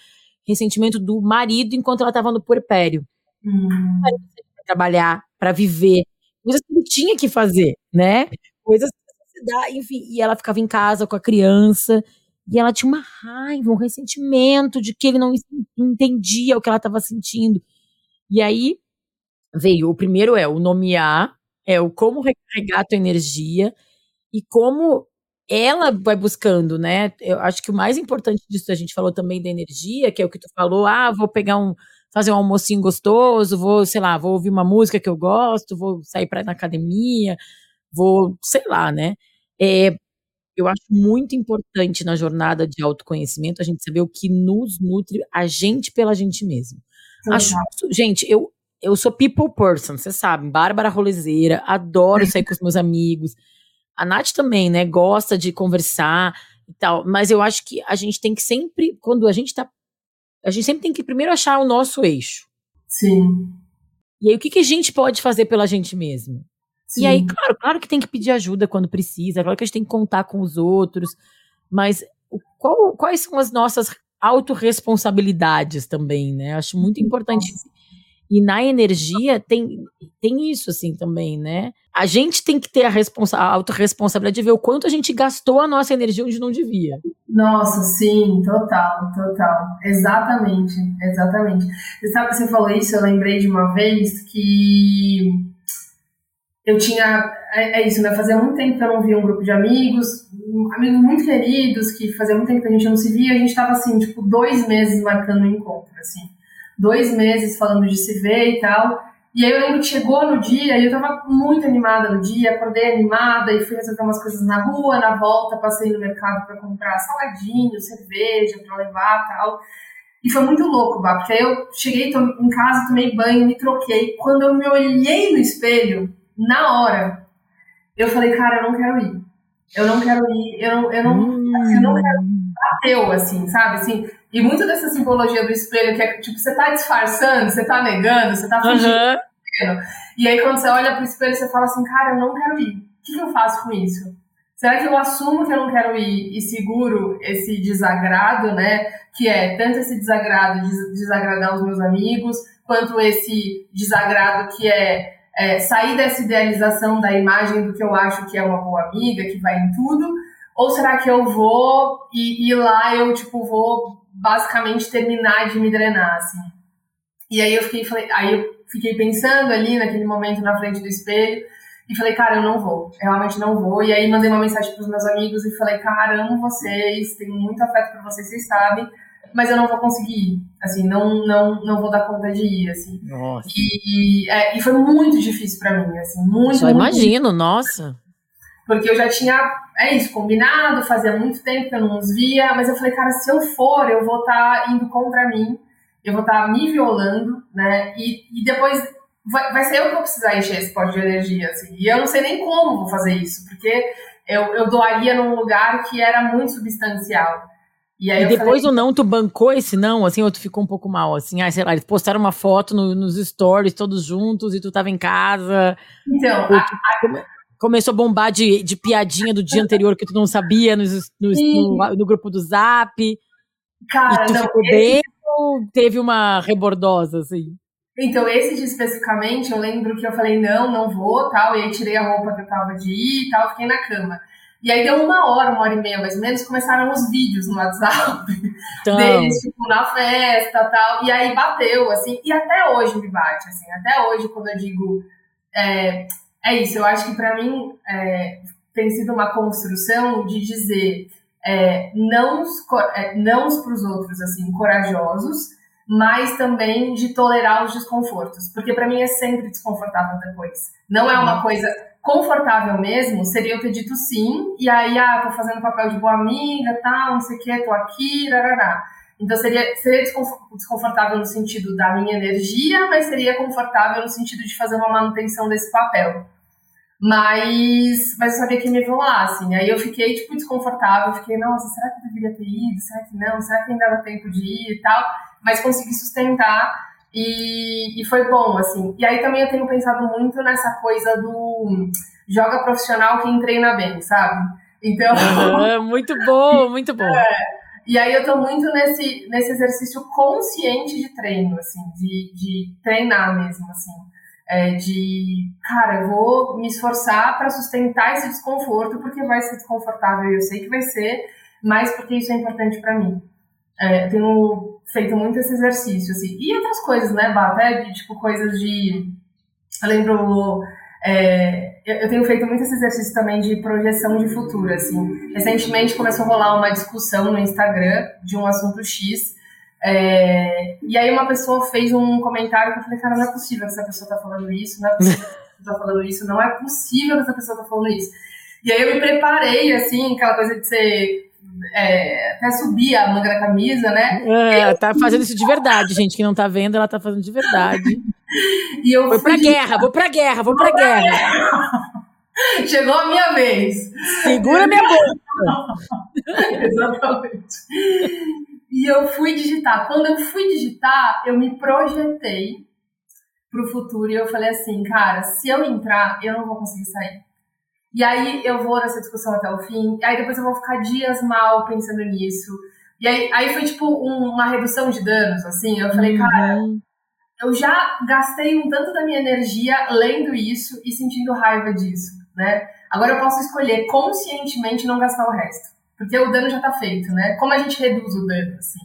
ressentimento do marido enquanto ela estava no puerpério. Hum. Para trabalhar, para viver, coisas que ele tinha que fazer, né? Coisas que dá, enfim, e ela ficava em casa com a criança e ela tinha uma raiva, um ressentimento de que ele não entendia o que ela estava sentindo. E aí veio, o primeiro é o nomear, é o como recarregar a tua energia e como ela vai buscando, né? Eu acho que o mais importante disso a gente falou também da energia, que é o que tu falou, ah, vou pegar um fazer um almocinho gostoso, vou, sei lá, vou ouvir uma música que eu gosto, vou sair para na academia, vou, sei lá, né? É, eu acho muito importante na jornada de autoconhecimento a gente saber o que nos nutre a gente pela gente mesmo. Uhum. Acho, gente, eu eu sou people person, você sabe, Bárbara rolezeira, adoro sair com os meus amigos. A Nath também, né, gosta de conversar e tal, mas eu acho que a gente tem que sempre, quando a gente tá a gente sempre tem que primeiro achar o nosso eixo. Sim. E aí, o que, que a gente pode fazer pela gente mesmo? Sim. E aí, claro, claro que tem que pedir ajuda quando precisa, claro que a gente tem que contar com os outros, mas qual, quais são as nossas autorresponsabilidades também, né? Acho muito importante. E na energia tem, tem isso, assim, também, né? A gente tem que ter a, responsa a autorresponsabilidade de ver o quanto a gente gastou a nossa energia onde não devia. Nossa, sim, total, total. Exatamente, exatamente. Você sabe que você falou isso, eu lembrei de uma vez que eu tinha. É, é, isso, né? Fazia muito tempo que eu não via um grupo de amigos, amigos muito queridos, que fazia muito tempo que a gente não se via, a gente tava assim, tipo, dois meses marcando um encontro, assim dois meses falando de se ver e tal. E aí eu lembro que chegou no dia e eu tava muito animada no dia, acordei animada e fui resolver umas coisas na rua, na volta, passei no mercado para comprar saladinho, cerveja para levar tal. E foi muito louco, Bá, porque aí eu cheguei em casa, tomei banho, me troquei. Quando eu me olhei no espelho, na hora, eu falei, cara, eu não quero ir. Eu não quero ir, eu não, eu não, hum. assim, eu não quero. Bateu, assim, sabe? Assim, e muito dessa simbologia do espelho, que é tipo, você tá disfarçando, você tá negando, você tá fingindo. Uhum. E aí, quando você olha pro espelho, você fala assim, cara, eu não quero ir. O que, que eu faço com isso? Será que eu assumo que eu não quero ir e seguro esse desagrado, né? Que é tanto esse desagrado de desagradar os meus amigos, quanto esse desagrado que é, é sair dessa idealização da imagem do que eu acho que é uma boa amiga, que vai em tudo, ou será que eu vou e, e lá eu, tipo, vou basicamente terminar de me drenar, assim. E aí eu fiquei, falei, aí eu fiquei pensando ali naquele momento na frente do espelho e falei, cara, eu não vou, eu realmente não vou. E aí mandei uma mensagem para os meus amigos e falei, cara, amo vocês, tenho muito afeto por vocês, vocês sabem, mas eu não vou conseguir ir. Assim, não, não, não vou dar conta de ir, assim. Nossa. E, é, e foi muito difícil para mim, assim, muito. Só muito imagino, difícil. nossa. Porque eu já tinha, é isso, combinado, fazia muito tempo que eu não os via, mas eu falei, cara, se eu for, eu vou estar tá indo contra mim, eu vou estar tá me violando, né? E, e depois vai, vai ser eu que vou precisar encher esse pote de energia, assim. E eu não sei nem como vou fazer isso, porque eu, eu doaria num lugar que era muito substancial. E, e depois falei, o não, tu bancou esse não, assim, ou tu ficou um pouco mal, assim, ah, sei lá, eles postaram uma foto no, nos stories todos juntos e tu tava em casa. Então, a, a, começou a bombar de, de piadinha do dia anterior que tu não sabia no, no, no, no grupo do Zap. Cara, e tu não, ficou esse... bem ou teve uma rebordosa, assim? Então, esse dia especificamente, eu lembro que eu falei, não, não vou, tal, e aí tirei a roupa que eu tava de ir e tal, fiquei na cama. E aí deu uma hora, uma hora e meia mais ou menos, começaram os vídeos no WhatsApp então... deles, tipo, na festa tal. E aí bateu, assim, e até hoje me bate, assim, até hoje, quando eu digo. É, é isso, eu acho que para mim é, tem sido uma construção de dizer é, não é, para os outros, assim, corajosos, mas também de tolerar os desconfortos. Porque para mim é sempre desconfortável depois. Não é uma coisa confortável mesmo, seria eu ter dito sim, e aí, ah, tô fazendo papel de boa amiga, tal, não sei o que, tô aqui, rarará. Então seria, seria desconfortável no sentido da minha energia, mas seria confortável no sentido de fazer uma manutenção desse papel. Mas, mas eu sabia que me lá, assim. Aí eu fiquei, tipo, desconfortável. Fiquei, nossa, será que eu deveria ter ido? Será que não? Será que ainda dá tempo de ir e tal? Mas consegui sustentar e, e foi bom, assim. E aí também eu tenho pensado muito nessa coisa do joga profissional quem treina bem, sabe? Então... (laughs) Muito bom, muito bom. É. E aí eu tô muito nesse, nesse exercício consciente de treino, assim, de, de treinar mesmo, assim é, de, cara, eu vou me esforçar para sustentar esse desconforto, porque vai ser desconfortável, eu sei que vai ser, mas porque isso é importante para mim. É, tenho feito muito esse exercício, assim. E outras coisas, né, Bá? Até de, tipo, coisas de... Eu lembro... É, eu tenho feito muito esse exercício também de projeção de futuro, assim. Recentemente começou a rolar uma discussão no Instagram de um assunto X, é, e aí uma pessoa fez um comentário que eu falei, cara, não é possível que essa pessoa tá falando isso, não é possível que tá falando isso, não é possível que essa pessoa tá falando isso. E aí eu me preparei, assim, aquela coisa de ser é, até subir a manga da camisa, né? É, eu... tá fazendo isso de verdade, gente que não tá vendo, ela tá fazendo de verdade. (laughs) e eu vou pra guerra, vou pra guerra, vou pra guerra. guerra. (laughs) Chegou a minha vez. Segura minha boca. (laughs) Exatamente. E eu fui digitar. Quando eu fui digitar, eu me projetei pro futuro e eu falei assim, cara, se eu entrar, eu não vou conseguir sair. E aí eu vou nessa discussão até o fim, e aí depois eu vou ficar dias mal pensando nisso. E aí, aí foi tipo um, uma redução de danos, assim. Eu falei, uhum. cara, eu já gastei um tanto da minha energia lendo isso e sentindo raiva disso, né? Agora eu posso escolher conscientemente não gastar o resto. Porque o dano já tá feito, né? Como a gente reduz o dano, assim.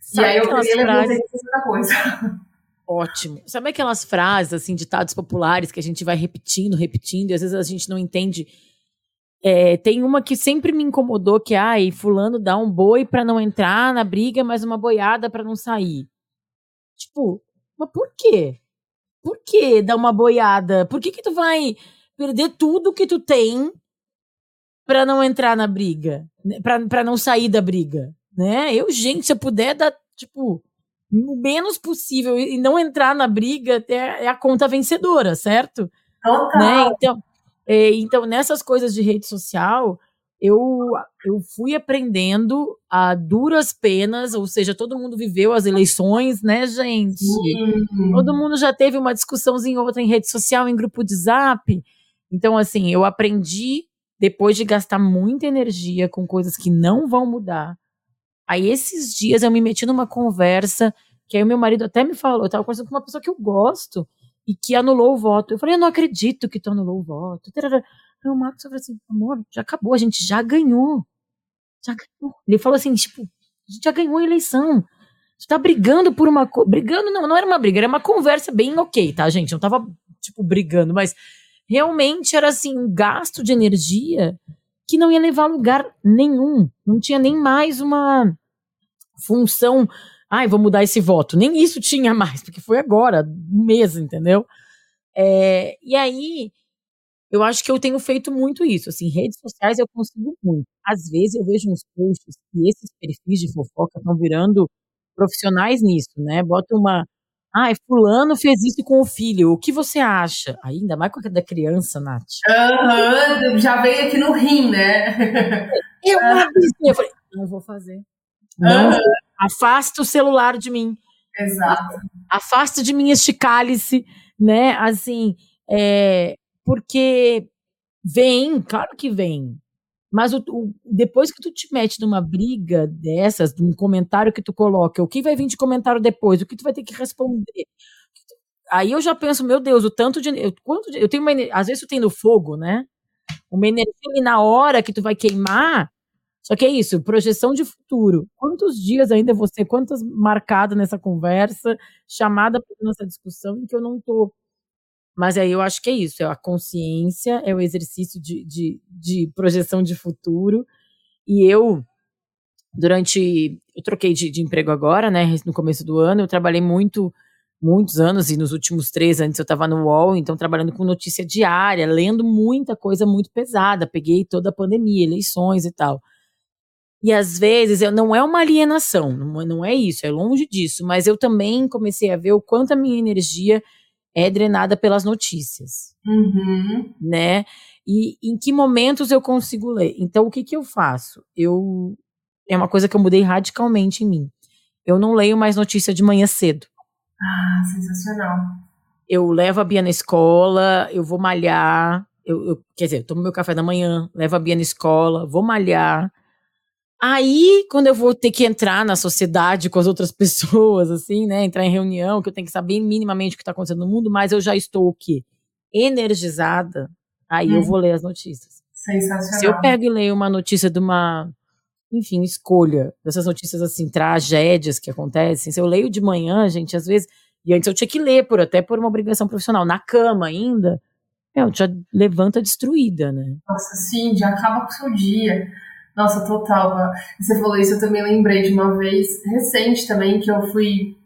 Sabe e aí eu queria frases... outra coisa. (laughs) Ótimo. Sabe aquelas frases, assim, ditados populares que a gente vai repetindo, repetindo, e às vezes a gente não entende. É, tem uma que sempre me incomodou, que, ai, fulano dá um boi para não entrar na briga, mas uma boiada para não sair. Tipo, mas por quê? por que dar uma boiada? Por que que tu vai perder tudo que tu tem para não entrar na briga, né? para não sair da briga, né? Eu, gente, se eu puder dar, tipo, o menos possível e não entrar na briga, é, é a conta vencedora, certo? Total. Né? Então, é, então, nessas coisas de rede social, eu, eu fui aprendendo a duras penas, ou seja, todo mundo viveu as eleições, né, gente? Uhum. Todo mundo já teve uma discussãozinha outra em rede social, em grupo de zap. Então, assim, eu aprendi depois de gastar muita energia com coisas que não vão mudar. Aí, esses dias, eu me meti numa conversa que aí o meu marido até me falou, eu tava conversando com uma pessoa que eu gosto e que anulou o voto. Eu falei, eu não acredito que tu anulou o voto. Aí o Marcos falou assim, amor, já acabou, a gente já ganhou. Já ganhou. Ele falou assim, tipo, a gente já ganhou a eleição. Gente tá brigando por uma coisa. Brigando, não, não era uma briga, era uma conversa bem ok, tá, gente? Não tava, tipo, brigando, mas realmente era assim, um gasto de energia que não ia levar lugar nenhum. Não tinha nem mais uma função. Ai, vou mudar esse voto. Nem isso tinha mais, porque foi agora, um mês, entendeu? É, e aí, eu acho que eu tenho feito muito isso. Assim, redes sociais eu consigo muito. Às vezes eu vejo uns posts e esses perfis de fofoca estão virando profissionais nisso, né? Bota uma. Ah, fulano fez isso com o filho. O que você acha? Ainda mais com a da criança, Nath. Aham, uhum, já veio aqui no rim, né? Eu, eu falei, não vou fazer. Não, uhum. afasta o celular de mim. Exato. Afasta de mim este cálice, né? Assim, é, porque vem, claro que vem. Mas o, o, depois que tu te mete numa briga dessas, de um comentário que tu coloca, o que vai vir de comentário depois, o que tu vai ter que responder. Aí eu já penso, meu Deus, o tanto de. Eu, quanto de, eu tenho uma, Às vezes tu tem no fogo, né? Uma energia na hora que tu vai queimar. Só que é isso, projeção de futuro. Quantos dias ainda você, quantas marcadas nessa conversa, chamada para essa discussão, em que eu não tô mas aí eu acho que é isso, é a consciência, é o exercício de, de, de projeção de futuro. E eu, durante. Eu troquei de, de, emprego agora, né? No começo do ano, eu trabalhei muito, muitos anos, e nos últimos três antes eu estava no UOL, então trabalhando com notícia diária, lendo muita coisa muito pesada. Peguei toda a pandemia, eleições e tal. E às vezes eu, não é uma alienação, não, não é isso, é longe disso, mas eu também comecei a ver o quanto a minha energia é drenada pelas notícias, uhum. né? E em que momentos eu consigo ler? Então, o que que eu faço? Eu é uma coisa que eu mudei radicalmente em mim. Eu não leio mais notícia de manhã cedo. Ah, sensacional. Eu levo a Bia na escola, eu vou malhar, eu, eu quer dizer, eu tomo meu café da manhã, levo a Bia na escola, vou malhar, Aí, quando eu vou ter que entrar na sociedade com as outras (laughs) pessoas, assim, né? Entrar em reunião, que eu tenho que saber minimamente o que está acontecendo no mundo, mas eu já estou o quê? Energizada. Aí hum. eu vou ler as notícias. Sensacional. Se eu pego e leio uma notícia de uma, enfim, escolha, dessas notícias assim, tragédias que acontecem, se eu leio de manhã, gente, às vezes, e antes eu tinha que ler, por até por uma obrigação profissional, na cama ainda, eu já levanta destruída, né? Nossa, sim, já acaba com o seu dia. Nossa, total. Você falou isso, eu também lembrei de uma vez recente também que eu fui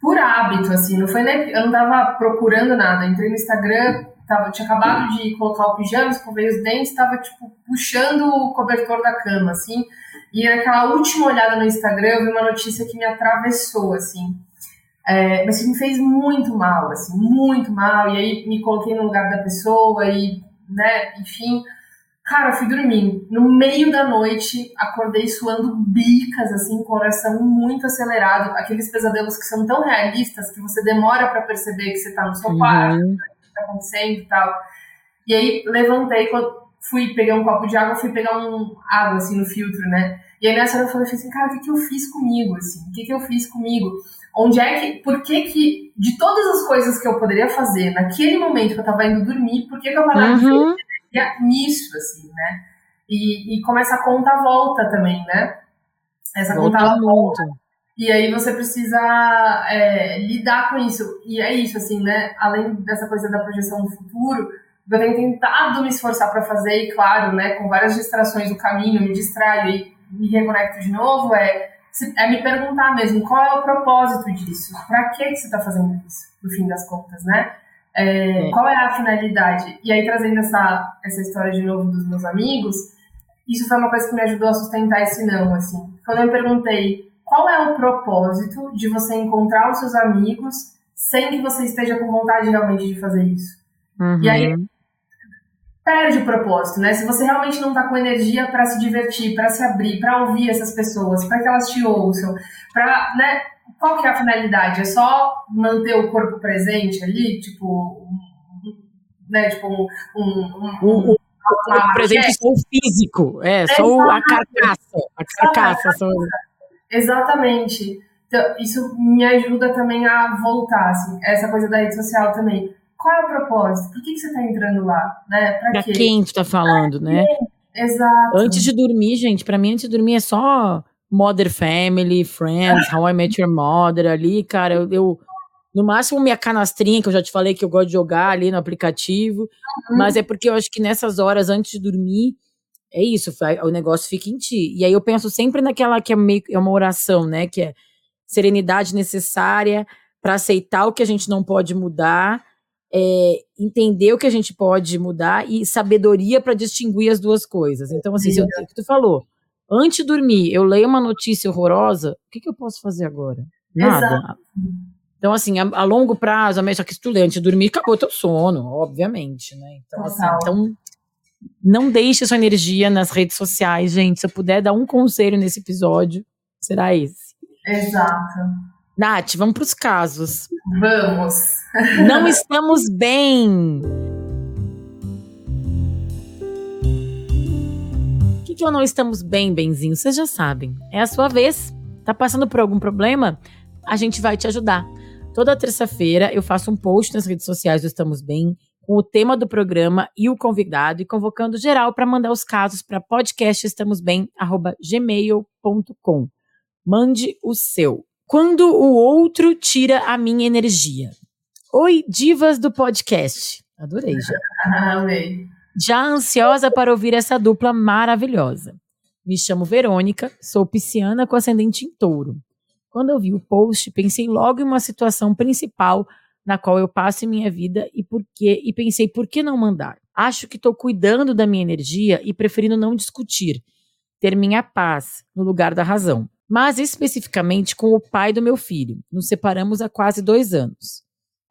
por hábito, assim, não foi nem. Eu não tava procurando nada. Entrei no Instagram, tava, tinha acabado de colocar o pijama, escovei os dentes, tava, tipo, puxando o cobertor da cama, assim. E naquela última olhada no Instagram, eu vi uma notícia que me atravessou, assim. É, mas que me fez muito mal, assim, muito mal. E aí me coloquei no lugar da pessoa e, né, enfim. Cara, eu fui dormir. No meio da noite, acordei suando bicas, assim, coração muito acelerado. Aqueles pesadelos que são tão realistas que você demora para perceber que você tá no seu quarto, uhum. o que tá acontecendo e tal. E aí, levantei, fui pegar um copo de água, fui pegar um água, assim, no filtro, né? E aí, nessa hora, eu falei assim, cara, o que que eu fiz comigo, assim? O que que eu fiz comigo? Onde é que... Por que que... De todas as coisas que eu poderia fazer naquele momento que eu tava indo dormir, por que que eu parava uhum. de nisso, assim, né? E, e como essa conta volta também, né? Essa volta conta volta. E aí você precisa é, lidar com isso. E é isso, assim, né? Além dessa coisa da projeção do futuro, eu tenho tentado me esforçar para fazer, e claro, né, com várias distrações do caminho, me distraio e me reconecto de novo, é, é me perguntar mesmo qual é o propósito disso. Para que, que você está fazendo isso, no fim das contas, né? É. Qual é a finalidade? E aí, trazendo essa, essa história de novo dos meus amigos, isso foi uma coisa que me ajudou a sustentar esse não, assim. Quando eu perguntei qual é o propósito de você encontrar os seus amigos sem que você esteja com vontade realmente de fazer isso. Uhum. E aí perde o propósito, né? Se você realmente não tá com energia para se divertir, para se abrir, para ouvir essas pessoas, para que elas te ouçam, para, né? Qual que é a finalidade? É só manter o corpo presente ali, tipo, né? Tipo um, um, um, um o presente só o físico, é, só a carcaça, a carcaça. Só... Exatamente. Então, isso me ajuda também a voltar, assim, essa coisa da rede social também. Qual é o propósito? Por que, que você está entrando lá? Né? Pra, pra quem tu tá falando, né? Exato. Antes de dormir, gente, para mim, antes de dormir é só Mother Family, Friends, How I Met Your Mother ali, cara, eu, eu no máximo minha canastrinha, que eu já te falei que eu gosto de jogar ali no aplicativo, uhum. mas é porque eu acho que nessas horas antes de dormir, é isso, o negócio fica em ti. E aí eu penso sempre naquela que é meio é uma oração, né, que é serenidade necessária para aceitar o que a gente não pode mudar, é, entender o que a gente pode mudar e sabedoria para distinguir as duas coisas. Então, assim, se eu, o que tu falou, antes de dormir, eu leio uma notícia horrorosa, o que, que eu posso fazer agora? Nada. Exato. Então, assim, a, a longo prazo, a média que tu lê antes de dormir, acabou teu sono, obviamente, né? Então, assim, então, não deixe sua energia nas redes sociais, gente. Se eu puder dar um conselho nesse episódio, será esse. Exato. Nath, vamos para os casos. Vamos. Não estamos bem. Que, eu não estamos bem, benzinho? Vocês já sabem. É a sua vez. Tá passando por algum problema? A gente vai te ajudar. Toda terça-feira eu faço um post nas redes sociais do Estamos Bem com o tema do programa e o convidado e convocando geral para mandar os casos para podcastestamosbem@gmail.com. Mande o seu. Quando o outro tira a minha energia. Oi, divas do podcast. Adorei já. (laughs) Amei. Já ansiosa para ouvir essa dupla maravilhosa. Me chamo Verônica, sou pisciana com ascendente em touro. Quando eu vi o post, pensei logo em uma situação principal na qual eu passo em minha vida e por quê, e pensei por que não mandar. Acho que estou cuidando da minha energia e preferindo não discutir, ter minha paz no lugar da razão mas especificamente com o pai do meu filho. Nos separamos há quase dois anos.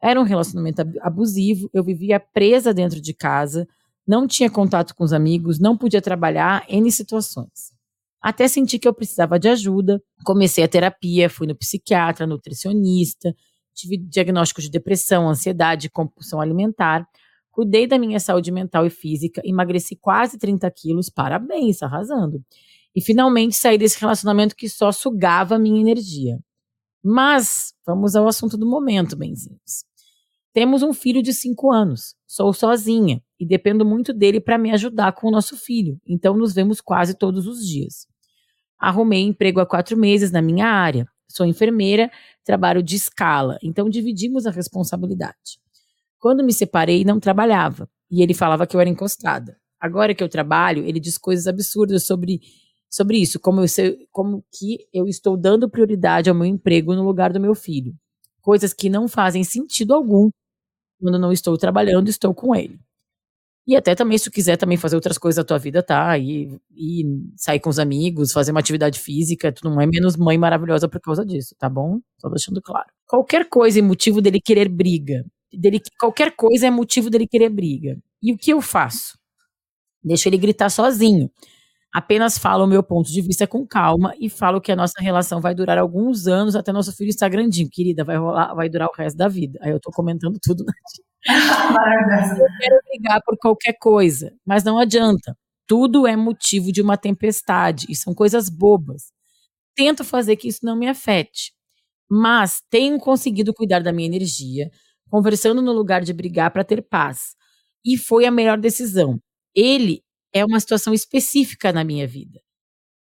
Era um relacionamento abusivo, eu vivia presa dentro de casa, não tinha contato com os amigos, não podia trabalhar em situações. Até senti que eu precisava de ajuda, comecei a terapia, fui no psiquiatra, nutricionista, tive diagnóstico de depressão, ansiedade compulsão alimentar, cuidei da minha saúde mental e física, emagreci quase 30 quilos, parabéns, arrasando e finalmente sair desse relacionamento que só sugava a minha energia. Mas vamos ao assunto do momento, benzinhos. Temos um filho de 5 anos. Sou sozinha e dependo muito dele para me ajudar com o nosso filho, então nos vemos quase todos os dias. Arrumei emprego há quatro meses na minha área. Sou enfermeira, trabalho de escala, então dividimos a responsabilidade. Quando me separei, não trabalhava e ele falava que eu era encostada. Agora que eu trabalho, ele diz coisas absurdas sobre sobre isso, como, eu, como que eu estou dando prioridade ao meu emprego no lugar do meu filho. Coisas que não fazem sentido algum quando não estou trabalhando, estou com ele. E até também, se tu quiser também fazer outras coisas da tua vida, tá? E, e sair com os amigos, fazer uma atividade física, tu não é menos mãe maravilhosa por causa disso, tá bom? Só deixando claro. Qualquer coisa é motivo dele querer briga. Dele, qualquer coisa é motivo dele querer briga. E o que eu faço? Deixo ele gritar sozinho. Apenas falo o meu ponto de vista com calma e falo que a nossa relação vai durar alguns anos até nosso filho estar grandinho. Querida, vai rolar, vai durar o resto da vida. Aí eu tô comentando tudo na Eu quero brigar por qualquer coisa, mas não adianta. Tudo é motivo de uma tempestade e são coisas bobas. Tento fazer que isso não me afete, mas tenho conseguido cuidar da minha energia, conversando no lugar de brigar para ter paz. E foi a melhor decisão. Ele é uma situação específica na minha vida.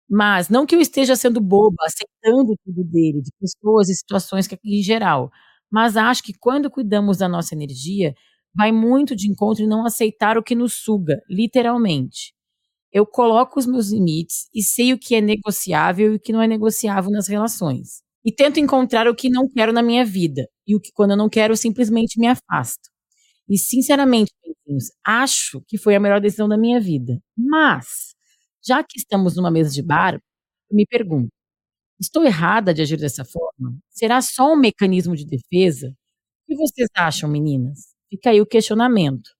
Mas não que eu esteja sendo boba, aceitando tudo dele, de pessoas e situações que em geral, mas acho que quando cuidamos da nossa energia, vai muito de encontro em não aceitar o que nos suga, literalmente. Eu coloco os meus limites e sei o que é negociável e o que não é negociável nas relações. E tento encontrar o que não quero na minha vida e o que quando eu não quero simplesmente me afasto. E, sinceramente, acho que foi a melhor decisão da minha vida. Mas, já que estamos numa mesa de bar, eu me pergunto: estou errada de agir dessa forma? Será só um mecanismo de defesa? O que vocês acham, meninas? Fica aí o questionamento.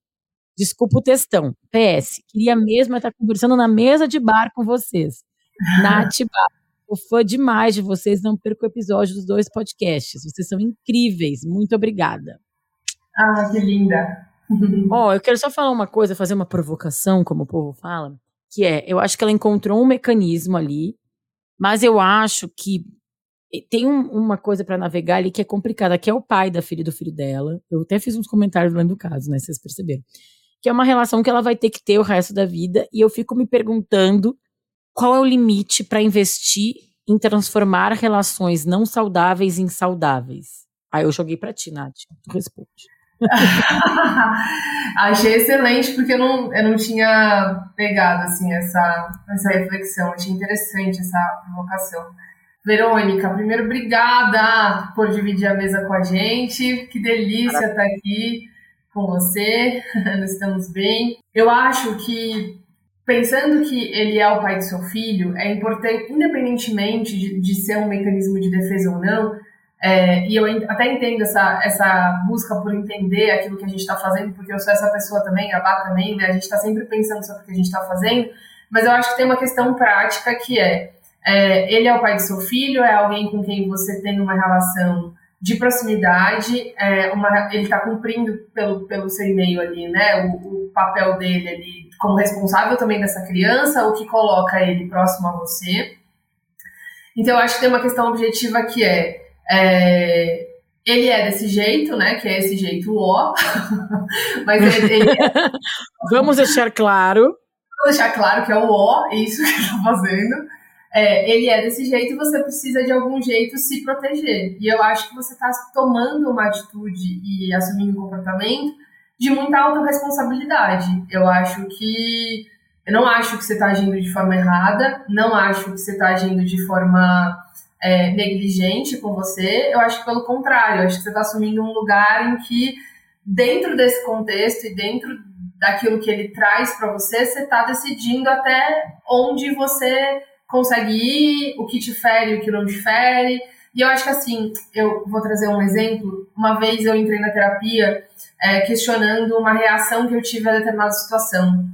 Desculpa o textão. PS, queria mesmo estar conversando na mesa de bar com vocês. (laughs) Nath Bar. Sou fã demais de vocês, não perco o episódio dos dois podcasts. Vocês são incríveis. Muito obrigada. Ah, que linda. (laughs) Ó, oh, eu quero só falar uma coisa, fazer uma provocação, como o povo fala, que é, eu acho que ela encontrou um mecanismo ali, mas eu acho que tem um, uma coisa para navegar ali que é complicada, que é o pai da filha e do filho dela. Eu até fiz uns comentários lá do caso, né, vocês perceberam. Que é uma relação que ela vai ter que ter o resto da vida, e eu fico me perguntando qual é o limite para investir em transformar relações não saudáveis em saudáveis? Aí eu joguei para ti, Nath. Tu responde. (laughs) Achei excelente, porque eu não, eu não tinha pegado assim, essa, essa reflexão. Achei interessante essa provocação. Verônica, primeiro, obrigada por dividir a mesa com a gente. Que delícia estar aqui com você. Nós (laughs) estamos bem. Eu acho que pensando que ele é o pai do seu filho, é importante, independentemente de, de ser um mecanismo de defesa ou não, é, e eu até entendo essa, essa busca por entender aquilo que a gente está fazendo, porque eu sou essa pessoa também, a Bá também, né? A gente está sempre pensando sobre o que a gente está fazendo, mas eu acho que tem uma questão prática que é, é, ele é o pai do seu filho, é alguém com quem você tem uma relação de proximidade, é uma, ele está cumprindo pelo, pelo seu e-mail ali, né? O, o papel dele ali como responsável também dessa criança, o que coloca ele próximo a você. Então, eu acho que tem uma questão objetiva que é, é ele é desse jeito, né? Que é esse jeito ó. (laughs) Mas ele, ele é... (laughs) Vamos deixar claro. Vamos deixar claro que é o ó, isso que ele tá fazendo. É, ele é desse jeito e você precisa de algum jeito se proteger. E eu acho que você está tomando uma atitude e assumindo um comportamento de muita autorresponsabilidade. Eu acho que. Eu não acho que você está agindo de forma errada, não acho que você está agindo de forma é, negligente com você. Eu acho que pelo contrário, eu acho que você está assumindo um lugar em que, dentro desse contexto e dentro daquilo que ele traz para você, você está decidindo até onde você consegue ir, o que te fere, o que não te fere. E eu acho que assim, eu vou trazer um exemplo. Uma vez eu entrei na terapia é, questionando uma reação que eu tive a determinada situação.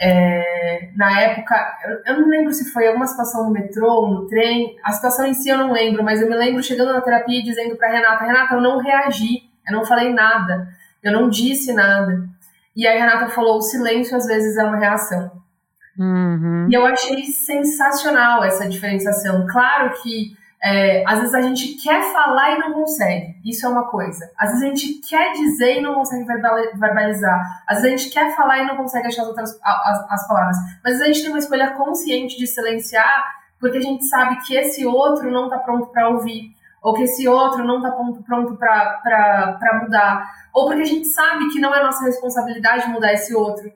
É, na época, eu, eu, não lembro se foi alguma situação no metrô, no trem, a situação em si eu não lembro, mas eu me lembro chegando na terapia e dizendo para Renata: Renata, eu não reagi, eu não falei nada, eu não disse nada. E aí a Renata falou: o silêncio às vezes é uma reação. Uhum. E eu achei sensacional essa diferenciação. Claro que é, às vezes a gente quer falar e não consegue. Isso é uma coisa. Às vezes a gente quer dizer e não consegue verbalizar. Às vezes a gente quer falar e não consegue achar as outras as, as palavras. Mas às vezes a gente tem uma escolha consciente de silenciar porque a gente sabe que esse outro não está pronto para ouvir. Ou que esse outro não está pronto para mudar. Ou porque a gente sabe que não é nossa responsabilidade mudar esse outro.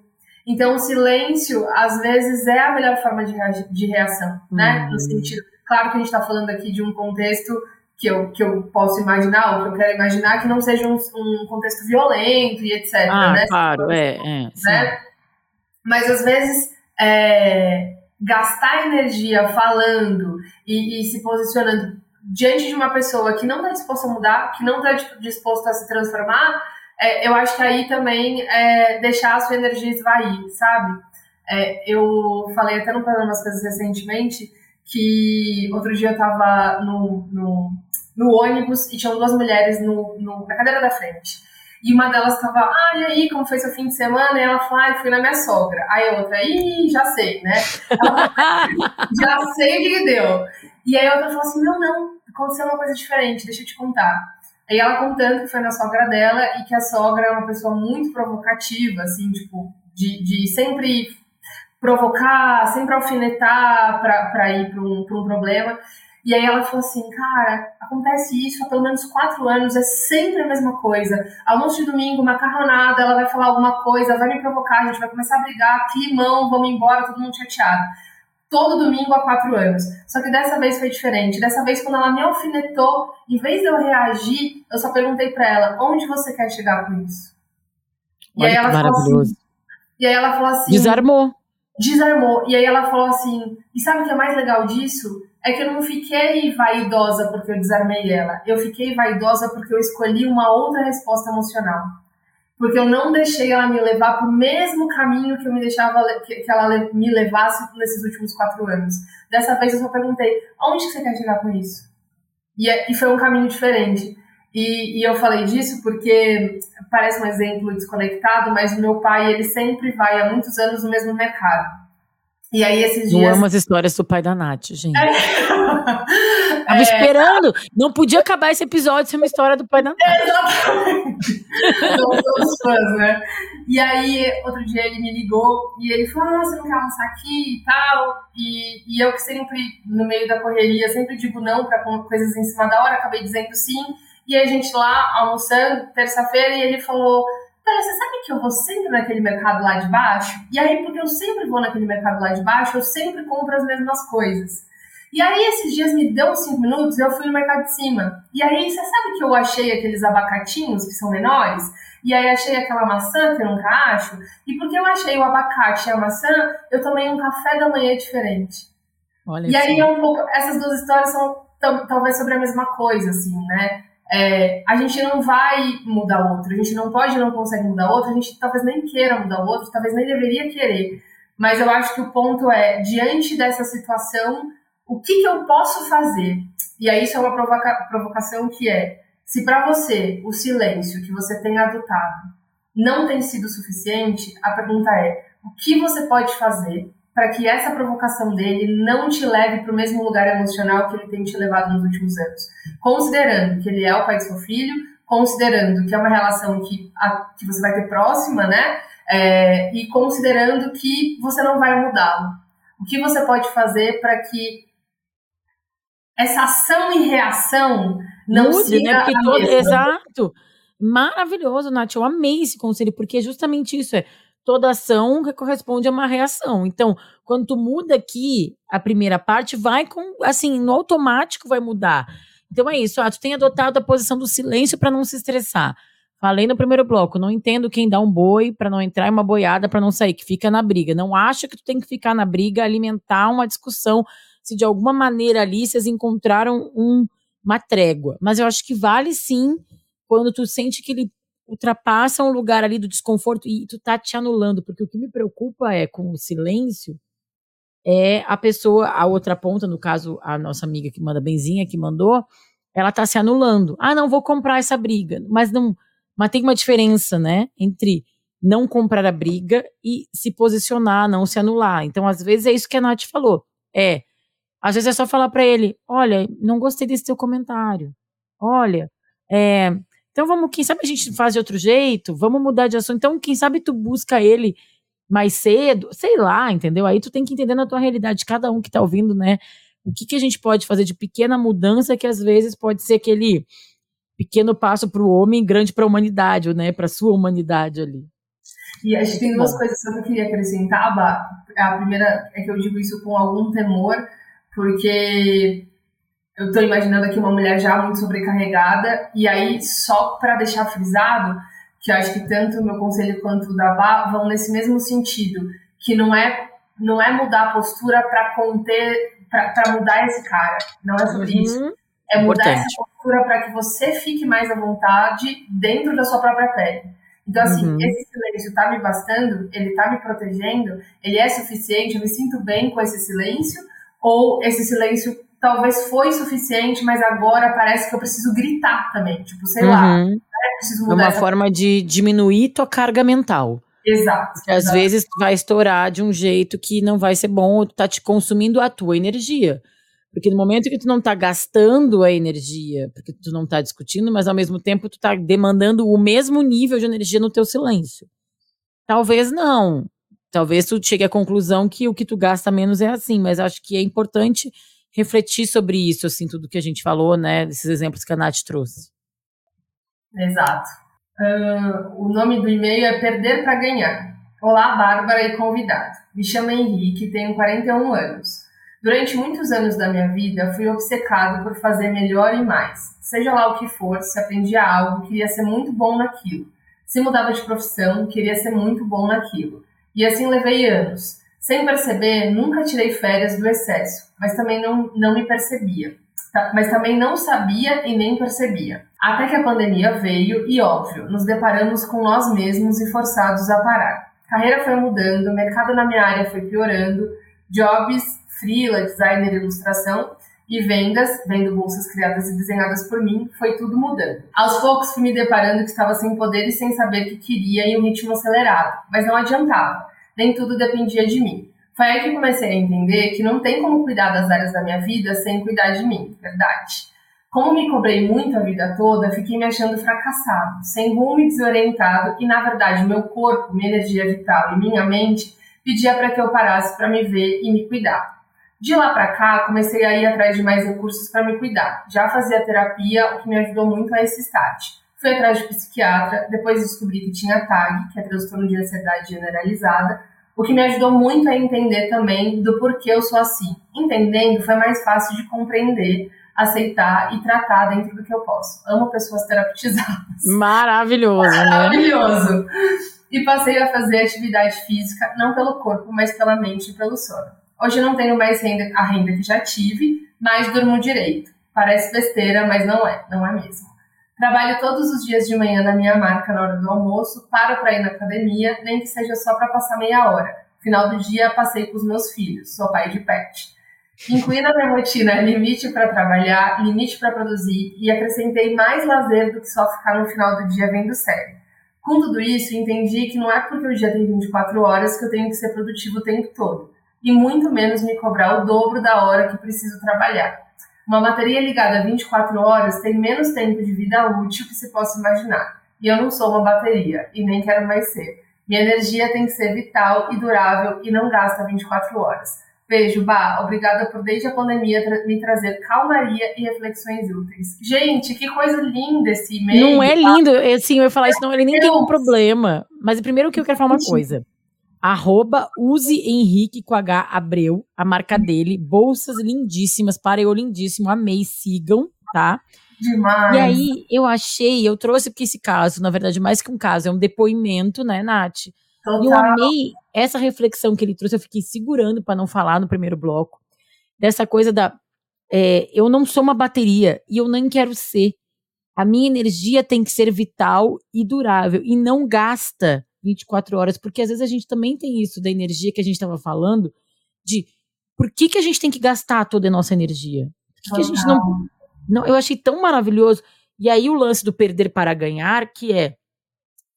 Então, o silêncio, às vezes, é a melhor forma de, de reação, né? Uhum. No sentido Claro que a gente está falando aqui de um contexto que eu, que eu posso imaginar, ou que eu quero imaginar, que não seja um, um contexto violento e etc. Ah, né? claro, é. é né? Mas às vezes é, gastar energia falando e, e, se posicionando diante de uma pessoa que não está disposta a mudar, que não está disposta a se transformar, é, eu acho que aí também é deixar a sua energia esvair, sabe? É, eu falei até no programa as coisas recentemente que outro dia eu tava no, no, no ônibus e tinham duas mulheres no, no, na cadeira da frente. E uma delas tava, ah, e aí, como foi seu fim de semana? E ela falou, ah, eu fui na minha sogra. Aí a outra, ih, já sei, né? Ela, (laughs) já sei o que deu. E aí a outra falou assim, não, não, aconteceu uma coisa diferente, deixa eu te contar. Aí ela contando que foi na sogra dela e que a sogra é uma pessoa muito provocativa, assim, tipo, de, de sempre provocar, sempre alfinetar para ir para um, um problema. E aí ela falou assim, cara, acontece isso há pelo menos quatro anos, é sempre a mesma coisa. Almoço de domingo, macarronada, ela vai falar alguma coisa, vai me provocar, a gente vai começar a brigar, climão, vamos embora, todo mundo chateado. Todo domingo há quatro anos. Só que dessa vez foi diferente. Dessa vez, quando ela me alfinetou, em vez de eu reagir, eu só perguntei para ela, onde você quer chegar com isso? E Olha aí ela maravilhoso. Falou assim, e aí ela falou assim. Desarmou. Desarmou. E aí ela falou assim. E sabe o que é mais legal disso? É que eu não fiquei vaidosa porque eu desarmei ela. Eu fiquei vaidosa porque eu escolhi uma outra resposta emocional. Porque eu não deixei ela me levar para o mesmo caminho que eu me deixava que, ela me levasse nesses últimos quatro anos. Dessa vez eu só perguntei: onde que você quer chegar com isso? E, é, e foi um caminho diferente. E, e, eu falei disso porque parece um exemplo desconectado, mas o meu pai, ele sempre vai há muitos anos no mesmo mercado. E aí esses dias... Eu amo as histórias do pai da Nath, gente. É. Tava é... esperando. Não podia acabar esse episódio sem uma história do pai da Nath. Exatamente. Somos todos fãs, né? E aí, outro dia ele me ligou e ele falou, ah, você não quer almoçar aqui e tal? E, e eu que sempre, no meio da correria, sempre digo não para coisas em cima da hora, acabei dizendo sim. E a gente lá almoçando, terça-feira, e ele falou: Pera, você sabe que eu vou sempre naquele mercado lá de baixo? E aí, porque eu sempre vou naquele mercado lá de baixo, eu sempre compro as mesmas coisas. E aí, esses dias me deu 5 minutos, eu fui no mercado de cima. E aí, você sabe que eu achei aqueles abacatinhos que são menores? E aí, achei aquela maçã que eu nunca acho. E porque eu achei o abacate e a maçã, eu tomei um café da manhã diferente. Olha e aí, é um pouco, essas duas histórias são talvez sobre a mesma coisa, assim, né? É, a gente não vai mudar o outro, a gente não pode, não consegue mudar o outro, a gente talvez nem queira mudar o outro, talvez nem deveria querer. Mas eu acho que o ponto é, diante dessa situação, o que, que eu posso fazer? E aí isso é uma provoca provocação que é, se para você o silêncio que você tem adotado não tem sido suficiente, a pergunta é, o que você pode fazer para que essa provocação dele não te leve para o mesmo lugar emocional que ele tem te levado nos últimos anos. Considerando que ele é o pai do seu filho, considerando que é uma relação que, a, que você vai ter próxima, né? É, e considerando que você não vai mudá-lo. O que você pode fazer para que essa ação e reação não Mude, siga né? Porque todo, Exato. Maravilhoso, Nath. Eu amei esse conselho, porque é justamente isso. É toda ação corresponde a uma reação. Então, quando tu muda aqui a primeira parte, vai com, assim, no automático vai mudar. Então é isso, ah, tu tem adotado a posição do silêncio para não se estressar. Falei no primeiro bloco, não entendo quem dá um boi para não entrar em uma boiada para não sair, que fica na briga. Não acha que tu tem que ficar na briga, alimentar uma discussão, se de alguma maneira ali vocês encontraram um, uma trégua. Mas eu acho que vale sim quando tu sente que ele ultrapassa um lugar ali do desconforto e tu tá te anulando, porque o que me preocupa é com o silêncio é a pessoa, a outra ponta, no caso, a nossa amiga que manda benzinha, que mandou, ela tá se anulando. Ah, não vou comprar essa briga, mas não, mas tem uma diferença, né, entre não comprar a briga e se posicionar, não se anular. Então, às vezes é isso que a Nath falou. É, às vezes é só falar para ele, olha, não gostei desse teu comentário. Olha, é, então vamos, quem sabe a gente faz de outro jeito, vamos mudar de assunto. Então, quem sabe tu busca ele mais cedo, sei lá, entendeu? Aí tu tem que entender na tua realidade, cada um que tá ouvindo, né? O que, que a gente pode fazer de pequena mudança que às vezes pode ser aquele pequeno passo para o homem, grande para a humanidade, né? Para sua humanidade ali. E acho que tem duas coisas que eu queria acrescentar, Bah. A primeira é que eu digo isso com algum temor, porque eu estou imaginando aqui uma mulher já muito sobrecarregada, e aí, só para deixar frisado, que eu acho que tanto o meu conselho quanto o da Bá vão nesse mesmo sentido, que não é, não é mudar a postura para conter, para mudar esse cara, não é sobre uhum. isso. É mudar Importante. essa postura para que você fique mais à vontade dentro da sua própria pele. Então, assim, uhum. esse silêncio tá me bastando, ele tá me protegendo, ele é suficiente, eu me sinto bem com esse silêncio, ou esse silêncio talvez foi suficiente, mas agora parece que eu preciso gritar também. Tipo, sei uhum. lá. Né? Preciso mudar é uma forma de diminuir tua carga mental. Exato. Porque às exato. vezes vai estourar de um jeito que não vai ser bom, ou tu tá te consumindo a tua energia. Porque no momento que tu não tá gastando a energia, porque tu não tá discutindo, mas ao mesmo tempo tu tá demandando o mesmo nível de energia no teu silêncio. Talvez não. Talvez tu chegue à conclusão que o que tu gasta menos é assim, mas acho que é importante refletir sobre isso, assim, tudo que a gente falou, né, desses exemplos que a Nath trouxe. Exato. Uh, o nome do e-mail é Perder para Ganhar. Olá, Bárbara e convidado. Me chamo Henrique, tenho 41 anos. Durante muitos anos da minha vida, fui obcecado por fazer melhor e mais. Seja lá o que for, se aprendia algo, queria ser muito bom naquilo. Se mudava de profissão, queria ser muito bom naquilo. E assim levei anos. Sem perceber, nunca tirei férias do excesso, mas também não, não me percebia. Mas também não sabia e nem percebia. Até que a pandemia veio e, óbvio, nos deparamos com nós mesmos e forçados a parar. Carreira foi mudando, mercado na minha área foi piorando, jobs, freela, designer e ilustração e vendas, vendo bolsas criadas e desenhadas por mim, foi tudo mudando. Aos poucos fui me deparando que estava sem poder e sem saber o que queria em um ritmo acelerado, mas não adiantava, nem tudo dependia de mim. Foi aí que comecei a entender que não tem como cuidar das áreas da minha vida sem cuidar de mim, verdade. Como me cobrei muito a vida toda, fiquei me achando fracassado, sem rumo e desorientado, e na verdade meu corpo, minha energia vital e minha mente pedia para que eu parasse para me ver e me cuidar. De lá para cá, comecei a ir atrás de mais recursos para me cuidar. Já fazia terapia, o que me ajudou muito a esse start. Fui atrás de psiquiatra, depois descobri que tinha TAG, que é transtorno de ansiedade generalizada, o que me ajudou muito a entender também do porquê eu sou assim. Entendendo, foi mais fácil de compreender, aceitar e tratar dentro do que eu posso. Amo pessoas terapeutizadas. (laughs) Maravilhoso, né? Maravilhoso. E passei a fazer atividade física, não pelo corpo, mas pela mente e pelo sono. Hoje não tenho mais renda, a renda que já tive, mas durmo direito. Parece besteira, mas não é, não é mesmo. Trabalho todos os dias de manhã na minha marca na hora do almoço, paro para ir na academia, nem que seja só para passar meia hora. Final do dia, passei com os meus filhos, sou pai de pet. Incluí na minha rotina limite para trabalhar, limite para produzir e acrescentei mais lazer do que só ficar no final do dia vendo série. Com tudo isso, entendi que não é porque o dia tem 24 horas que eu tenho que ser produtivo o tempo todo, e muito menos me cobrar o dobro da hora que preciso trabalhar. Uma bateria ligada 24 horas tem menos tempo de vida útil que se possa imaginar. E eu não sou uma bateria, e nem quero mais ser. Minha energia tem que ser vital e durável e não gasta 24 horas. Beijo, Bah. Obrigada por, desde a pandemia, tra me trazer calmaria e reflexões úteis. Gente, que coisa linda esse e-mail. Não é lindo. Assim, eu ia falar isso, não, ele nem tem um problema. Mas primeiro que eu quero falar uma coisa. Arroba Use Henrique com H Abreu, a marca dele. Bolsas lindíssimas, pareou lindíssimo, amei, sigam, tá? Demais. E aí eu achei, eu trouxe porque esse caso, na verdade, mais que um caso, é um depoimento, né, Nath? Total. E eu amei essa reflexão que ele trouxe, eu fiquei segurando para não falar no primeiro bloco, dessa coisa da. É, eu não sou uma bateria e eu nem quero ser. A minha energia tem que ser vital e durável e não gasta 24 horas, porque às vezes a gente também tem isso da energia que a gente estava falando, de por que, que a gente tem que gastar toda a nossa energia? Por que, que a gente não, não. Eu achei tão maravilhoso. E aí o lance do perder para ganhar, que é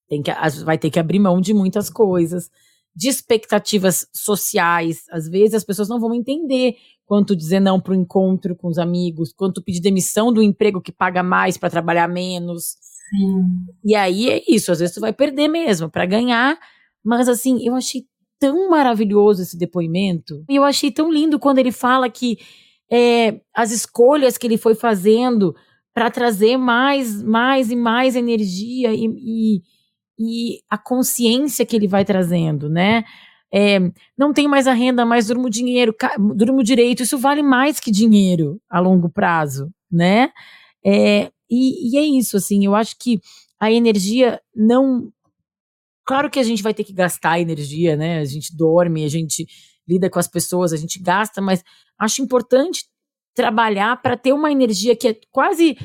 tem que, vai ter que abrir mão de muitas coisas, de expectativas sociais. Às vezes as pessoas não vão entender quanto dizer não para o encontro com os amigos, quanto pedir demissão do emprego que paga mais para trabalhar menos. Sim. E aí é isso, às vezes tu vai perder mesmo para ganhar, mas assim, eu achei tão maravilhoso esse depoimento. E eu achei tão lindo quando ele fala que é, as escolhas que ele foi fazendo para trazer mais, mais e mais energia e, e, e, a consciência que ele vai trazendo, né? É, não tenho mais a renda, mas durmo dinheiro, durmo direito. Isso vale mais que dinheiro a longo prazo, né? É, e, e é isso, assim, eu acho que a energia não. Claro que a gente vai ter que gastar energia, né? A gente dorme, a gente lida com as pessoas, a gente gasta, mas acho importante trabalhar para ter uma energia que é quase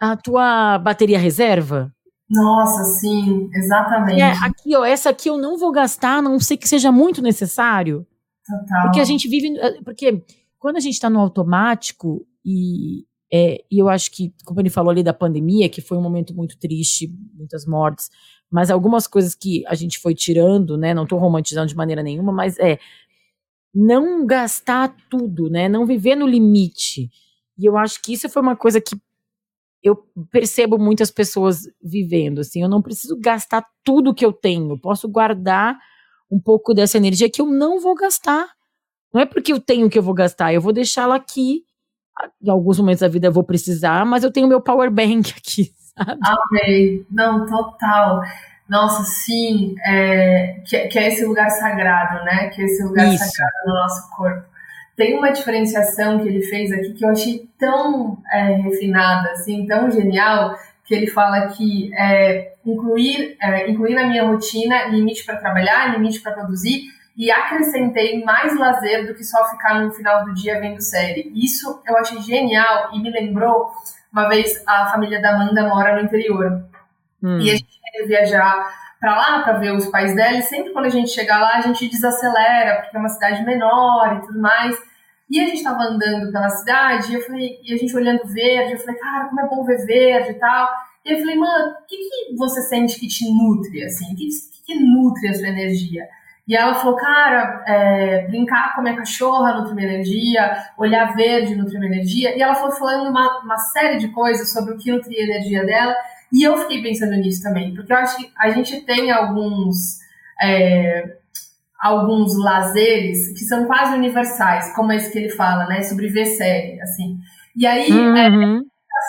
a tua bateria reserva. Nossa, sim, exatamente. É, aqui, ó, essa aqui eu não vou gastar, a não sei que seja muito necessário. Total. Porque a gente vive. Eh, porque quando a gente está no automático, e é, e eu acho que, como ele falou ali da pandemia, que foi um momento muito triste, muitas mortes, mas algumas coisas que a gente foi tirando, né? Não estou romantizando de maneira nenhuma, mas é não gastar tudo, né? Não viver no limite. E eu acho que isso foi uma coisa que eu percebo muitas pessoas vivendo, assim, eu não preciso gastar tudo que eu tenho, posso guardar um pouco dessa energia que eu não vou gastar. Não é porque eu tenho que eu vou gastar, eu vou deixá-la aqui em alguns momentos da vida eu vou precisar, mas eu tenho meu power bank (laughs) aqui, sabe? Amei. Não, total. Nossa, sim, é, que, que, é esse lugar sagrado, né? Que é esse lugar Isso. sagrado no nosso corpo. Tem uma diferenciação que ele fez aqui que eu achei tão é, refinada, assim, tão genial, que ele fala que é, incluir, é, incluir na minha rotina limite para trabalhar, limite para produzir, e acrescentei mais lazer do que só ficar no final do dia vendo série. Isso eu achei genial e me lembrou uma vez a família da Amanda mora no interior. Hum. E a gente ia viajar para lá para ver os pais dela, e sempre quando a gente chega lá, a gente desacelera, porque é uma cidade menor e tudo mais. E a gente tava andando pela cidade, e eu falei, e a gente olhando verde, eu falei, cara, como é bom ver verde e tal. E eu falei, mano, o que, que você sente que te nutre, assim? O que, que, que nutre a sua energia? E ela falou, cara, é, brincar com a minha cachorra nutre minha energia, olhar verde nutre minha energia. E ela foi falando uma, uma série de coisas sobre o que nutria a energia dela. E eu fiquei pensando nisso também, porque eu acho que a gente tem alguns. É, alguns lazeres que são quase universais, como esse que ele fala, né, sobre ver série, assim. E aí, uhum. é, às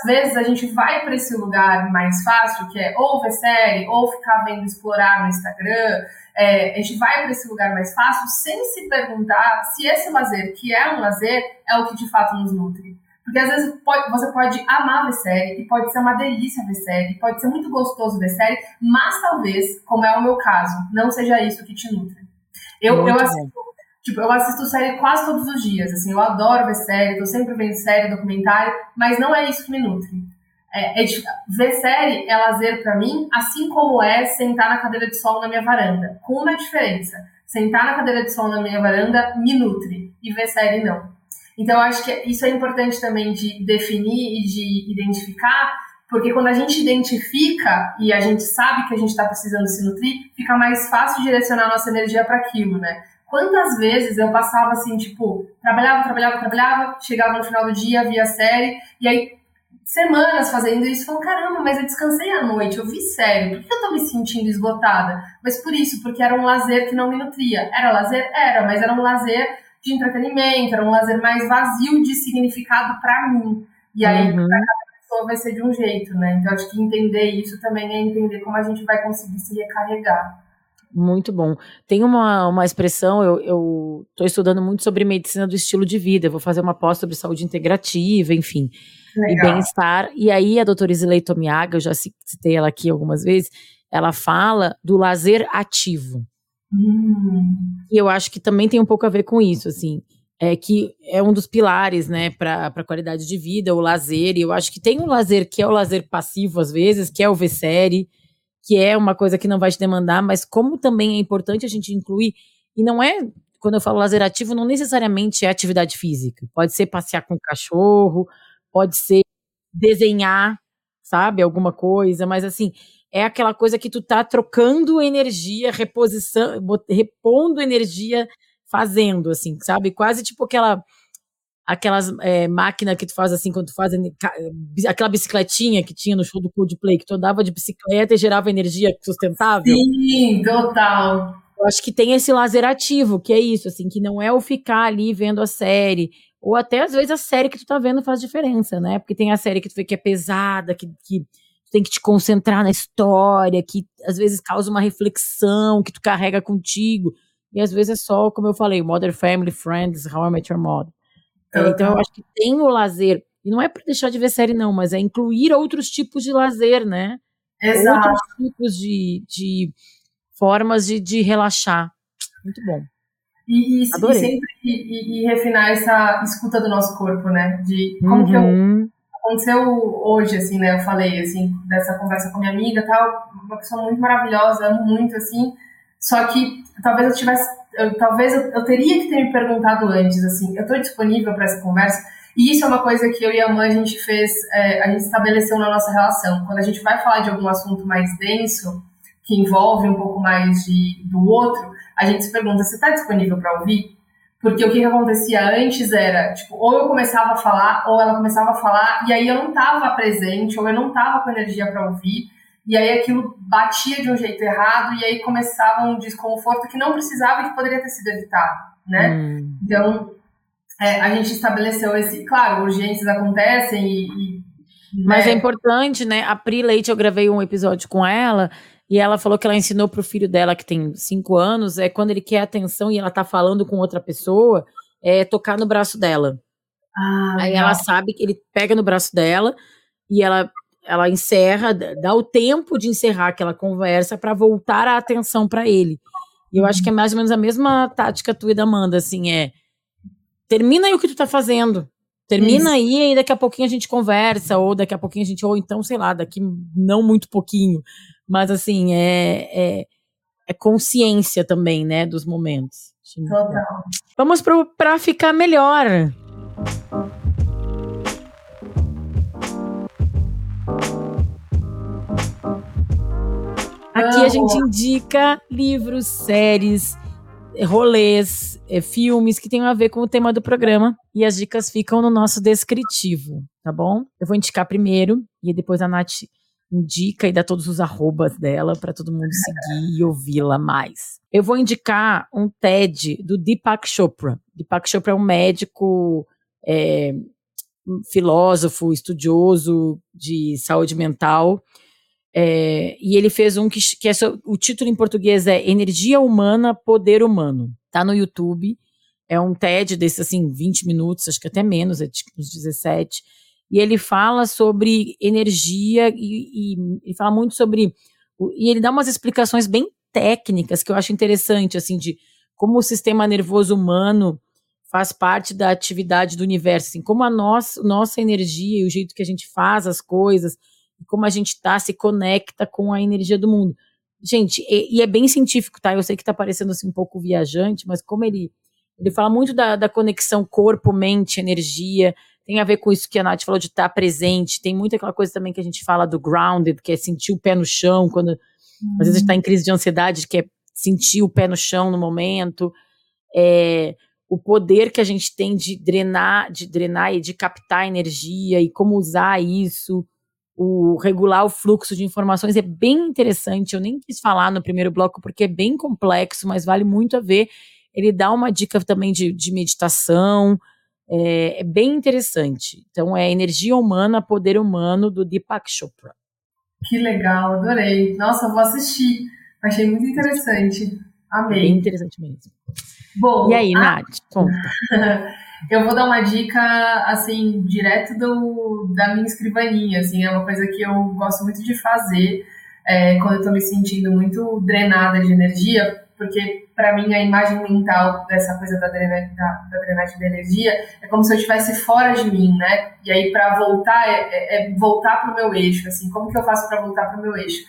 vezes a gente vai para esse lugar mais fácil, que é ou ver série, ou ficar vendo explorar no Instagram. É, a gente vai para esse lugar mais fácil sem se perguntar se esse lazer, que é um lazer, é o que de fato nos nutre. Porque às vezes pode, você pode amar ver série, e pode ser uma delícia ver série, pode ser muito gostoso ver série, mas talvez, como é o meu caso, não seja isso que te nutre. Eu, eu assisto, tipo, eu assisto série quase todos os dias, assim, eu adoro ver série, tô sempre vendo série, documentário, mas não é isso que me nutre. É, é, ver série é lazer para mim, assim como é sentar na cadeira de sol na minha varanda. Com uma diferença. Sentar na cadeira de sol na minha varanda me nutre e ver série não. Então, eu acho que isso é importante também de definir e de identificar, porque quando a gente identifica e a gente sabe que a gente está precisando se nutrir, fica mais fácil direcionar nossa energia para aquilo, né? Quantas vezes eu passava assim, tipo, trabalhava, trabalhava, trabalhava, chegava no final do dia, via série, e aí semanas fazendo isso, falando, caramba, mas eu descansei à noite, eu vi série, por que eu tô me sentindo esgotada? Mas por isso, porque era um lazer que não me nutria. Era lazer? Era, mas era um lazer de entretenimento, era um lazer mais vazio de significado para mim. E aí, uhum. pra cada pessoa vai ser de um jeito, né? Então, acho que entender isso também é entender como a gente vai conseguir se recarregar. Muito bom. Tem uma, uma expressão, eu estou estudando muito sobre medicina do estilo de vida, vou fazer uma pós sobre saúde integrativa, enfim, Legal. e bem-estar. E aí a doutora Isilei Tomiaga, eu já citei ela aqui algumas vezes, ela fala do lazer ativo. Hum. E eu acho que também tem um pouco a ver com isso, assim, é que é um dos pilares, né, para a qualidade de vida, o lazer. E eu acho que tem um lazer que é o lazer passivo, às vezes, que é o ver série, que é uma coisa que não vai te demandar, mas como também é importante a gente incluir, e não é, quando eu falo lazer ativo, não necessariamente é atividade física. Pode ser passear com o cachorro, pode ser desenhar, sabe, alguma coisa, mas assim, é aquela coisa que tu tá trocando energia, reposição, repondo energia fazendo, assim, sabe? Quase tipo aquela aquelas é, máquinas que tu faz assim, quando tu faz aquela bicicletinha que tinha no show do Coldplay, que tu andava de bicicleta e gerava energia sustentável. Sim, total. Eu acho que tem esse lazer ativo, que é isso, assim, que não é o ficar ali vendo a série, ou até às vezes a série que tu tá vendo faz diferença, né? Porque tem a série que tu vê que é pesada, que, que tem que te concentrar na história, que às vezes causa uma reflexão que tu carrega contigo. E às vezes é só, como eu falei, Mother Family, Friends, How I Met Your Mother. Uhum. Então eu acho que tem o lazer. E não é para deixar de ver série, não, mas é incluir outros tipos de lazer, né? Exato. Outros tipos de, de formas de, de relaxar. Muito bom. E, e, e sempre e, e, refinar essa escuta do nosso corpo, né? De como uhum. que eu uhum aconteceu hoje, assim, né? Eu falei, assim, dessa conversa com minha amiga tal, uma pessoa muito maravilhosa, amo muito, assim. Só que talvez eu tivesse, eu, talvez eu, eu, teria que ter me perguntado antes, assim, eu estou disponível para essa conversa. E isso é uma coisa que eu e a mãe a gente fez, é, a gente estabeleceu na nossa relação. Quando a gente vai falar de algum assunto mais denso, que envolve um pouco mais de, do outro, a gente se pergunta: você está disponível para ouvir? Porque o que, que acontecia antes era, tipo, ou eu começava a falar, ou ela começava a falar, e aí eu não estava presente, ou eu não estava com energia para ouvir, e aí aquilo batia de um jeito errado, e aí começava um desconforto que não precisava e que poderia ter sido evitado, né? Hum. Então, é, a gente estabeleceu esse. Claro, urgências acontecem e. e Mas né? é importante, né? A Pri Leite, eu gravei um episódio com ela e ela falou que ela ensinou pro filho dela, que tem cinco anos, é quando ele quer atenção e ela tá falando com outra pessoa, é tocar no braço dela. Ah, Aí ela sabe que ele pega no braço dela e ela ela encerra, dá o tempo de encerrar aquela conversa para voltar a atenção para ele. E eu acho que é mais ou menos a mesma tática tua e da Amanda, assim, é termina aí o que tu tá fazendo. Termina Isso. aí e daqui a pouquinho a gente conversa, ou daqui a pouquinho a gente, ou então, sei lá, daqui não muito pouquinho. Mas assim, é, é, é consciência também, né, dos momentos. Total. Vamos pro pra ficar melhor. A gente indica livros, séries, rolês, é, filmes que tenham a ver com o tema do programa e as dicas ficam no nosso descritivo, tá bom? Eu vou indicar primeiro e depois a Nath indica e dá todos os arrobas dela para todo mundo seguir e ouvi-la mais. Eu vou indicar um TED do Deepak Chopra. Deepak Chopra é um médico, é, filósofo, estudioso de saúde mental. É, e ele fez um que, que é o título em português é Energia Humana, Poder Humano. Tá no YouTube. É um TED desse assim, 20 minutos, acho que até menos, é tipo uns 17 e ele fala sobre energia e, e ele fala muito sobre e ele dá umas explicações bem técnicas que eu acho interessante assim de como o sistema nervoso humano faz parte da atividade do universo, assim, como a nossa, nossa energia e o jeito que a gente faz as coisas, como a gente tá, se conecta com a energia do mundo. Gente, e, e é bem científico, tá? Eu sei que tá parecendo assim um pouco viajante, mas como ele ele fala muito da, da conexão corpo, mente, energia, tem a ver com isso que a Nath falou de estar tá presente. Tem muita aquela coisa também que a gente fala do grounded, que é sentir o pé no chão, quando às vezes a gente está em crise de ansiedade, que é sentir o pé no chão no momento. É, o poder que a gente tem de drenar, de drenar e de captar energia e como usar isso, o regular o fluxo de informações é bem interessante. Eu nem quis falar no primeiro bloco porque é bem complexo, mas vale muito a ver. Ele dá uma dica também de, de meditação, é, é, bem interessante. Então, é Energia Humana, Poder Humano, do Deepak Chopra. Que legal, adorei. Nossa, vou assistir. Achei muito interessante. Amei. Bem interessante mesmo. Bom, e aí, a... Nath, conta. (laughs) Eu vou dar uma dica, assim, direto do, da minha escrivaninha, assim, é uma coisa que eu gosto muito de fazer é, quando eu tô me sentindo muito drenada de energia, porque para mim a imagem mental dessa coisa da, drena, da, da, drenagem de energia é como se eu estivesse fora de mim, né? E aí para voltar é, é, é voltar para o meu eixo, assim, como que eu faço para voltar para o meu eixo?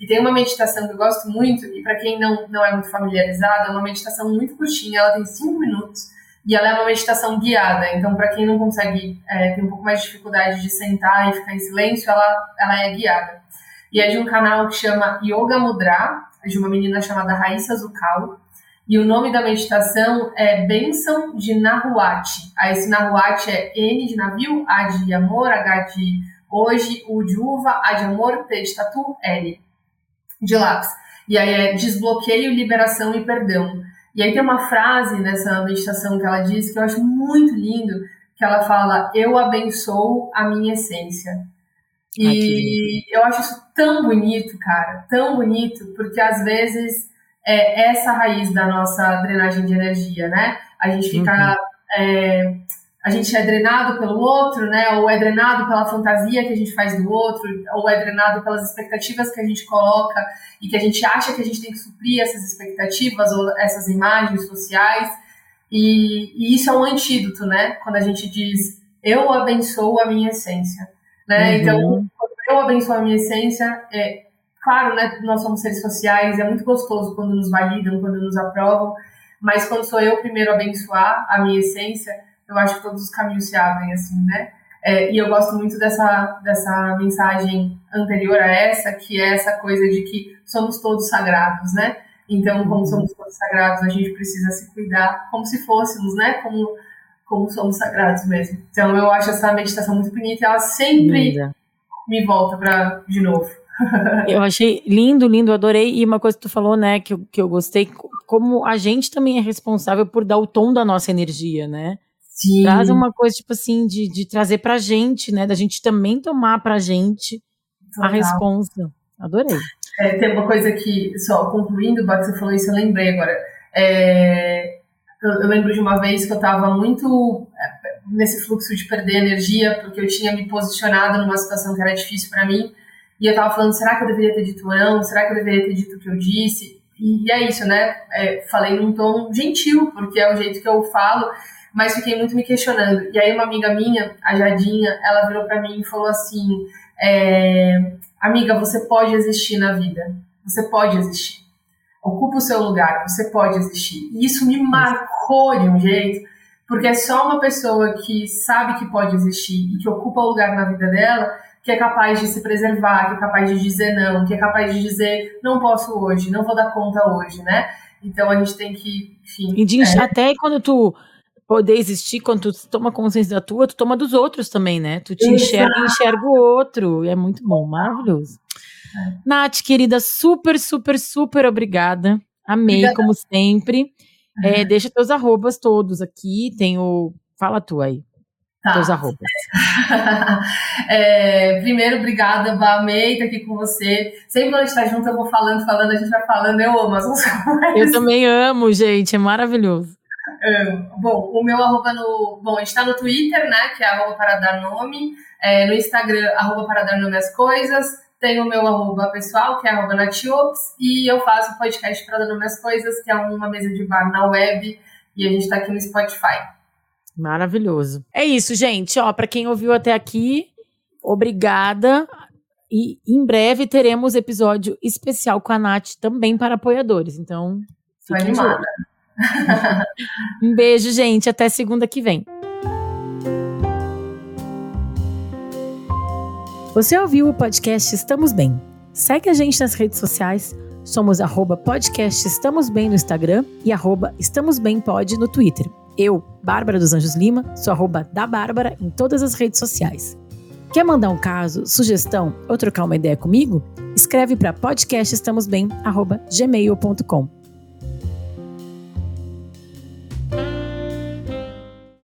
E tem uma meditação que eu gosto muito e para quem não não é muito familiarizado, é uma meditação muito curtinha, ela tem cinco minutos e ela é uma meditação guiada. Então para quem não consegue é, tem um pouco mais de dificuldade de sentar e ficar em silêncio, ela ela é guiada. E é de um canal que chama Yoga Mudra, de uma menina chamada Raíssa Zucal. E o nome da meditação é Bênção de Nahuatl. Aí esse Nahuatl é N de navio, A de amor, H de hoje, U de uva, A de amor, T de tatu, L de lápis. E aí é desbloqueio, liberação e perdão. E aí tem uma frase nessa meditação que ela diz que eu acho muito lindo, que ela fala, eu abençoo a minha essência. E eu acho isso tão bonito, cara, tão bonito, porque às vezes é essa raiz da nossa drenagem de energia, né? A gente fica. Uhum. É, a gente é drenado pelo outro, né? Ou é drenado pela fantasia que a gente faz do outro, ou é drenado pelas expectativas que a gente coloca e que a gente acha que a gente tem que suprir essas expectativas ou essas imagens sociais. E, e isso é um antídoto, né? Quando a gente diz eu abençoo a minha essência. Né? Uhum. Então, quando eu abençoo a minha essência, é, claro, né, nós somos seres sociais, é muito gostoso quando nos validam, quando nos aprovam, mas quando sou eu primeiro a abençoar a minha essência, eu acho que todos os caminhos se abrem, assim, né? É, e eu gosto muito dessa, dessa mensagem anterior a essa, que é essa coisa de que somos todos sagrados, né? Então, como uhum. somos todos sagrados, a gente precisa se cuidar como se fôssemos, né? Como como somos sagrados mesmo. Então eu acho essa meditação muito bonita e ela sempre Linda. me volta para de novo. (laughs) eu achei lindo, lindo, adorei. E uma coisa que tu falou, né, que eu, que eu gostei, como a gente também é responsável por dar o tom da nossa energia, né? Sim. Traz uma coisa, tipo assim, de, de trazer pra gente, né? Da gente também tomar pra gente Total. a responsa. Adorei. É, tem uma coisa que, só concluindo, Bato, você falou isso, eu lembrei agora. É, eu, eu, lembro de uma vez que eu estava muito. nesse fluxo de perder energia, porque eu tinha me posicionado numa situação que era difícil para mim. E eu tava falando, será que eu deveria ter dito não? Será que eu deveria ter dito o que eu disse? E, e é isso, né? É, falei num tom gentil, porque é o jeito que eu falo, mas fiquei muito me questionando. E aí uma amiga minha, a Jadinha, ela virou para mim e falou assim, é, amiga, você pode existir na vida. Você pode existir. Ocupa o seu lugar, você pode existir. E isso me marcou de um jeito, porque é só uma pessoa que sabe que pode existir e que ocupa o lugar na vida dela que é capaz de se preservar, que é capaz de dizer não, que é capaz de dizer não posso hoje, não vou dar conta hoje, né? Então a gente tem que, enfim. E de, é... até quando tu poder existir, quando tu toma consciência da tua, tu toma dos outros também, né? Tu te enxerga e enxerga o outro. E é muito bom, maravilhoso. É. Nath, querida, super, super, super obrigada. Amei, obrigada. como sempre. É, deixa teus arrobas todos aqui. Tem o. Fala tu aí. Tá. Teus arrobas. (laughs) é, primeiro, obrigada, Bá, amei estar aqui com você. Sempre quando a gente tá junto, eu vou falando, falando, a gente vai falando, eu amo as (laughs) Eu também amo, gente, é maravilhoso. Bom, o meu arroba no. Bom, a gente tá no Twitter, né? Que é arroba para dar nome. É, no Instagram, arroba para dar nome às coisas. Tem o meu arroba pessoal, que é arroba natiops. E eu faço podcast para dar nome às coisas, que é uma mesa de bar na web. E a gente tá aqui no Spotify. Maravilhoso. É isso, gente. Ó, para quem ouviu até aqui, obrigada. E em breve teremos episódio especial com a Nath também para apoiadores. Então, fiquem animada. (laughs) um beijo, gente. Até segunda que vem. Você ouviu o podcast Estamos Bem? Segue a gente nas redes sociais. Somos arroba podcast Estamos Bem no Instagram e arroba Estamos Bem no Twitter. Eu, Bárbara dos Anjos Lima, sou arroba da Bárbara em todas as redes sociais. Quer mandar um caso, sugestão ou trocar uma ideia comigo? Escreve para podcastestamosbem@gmail.com.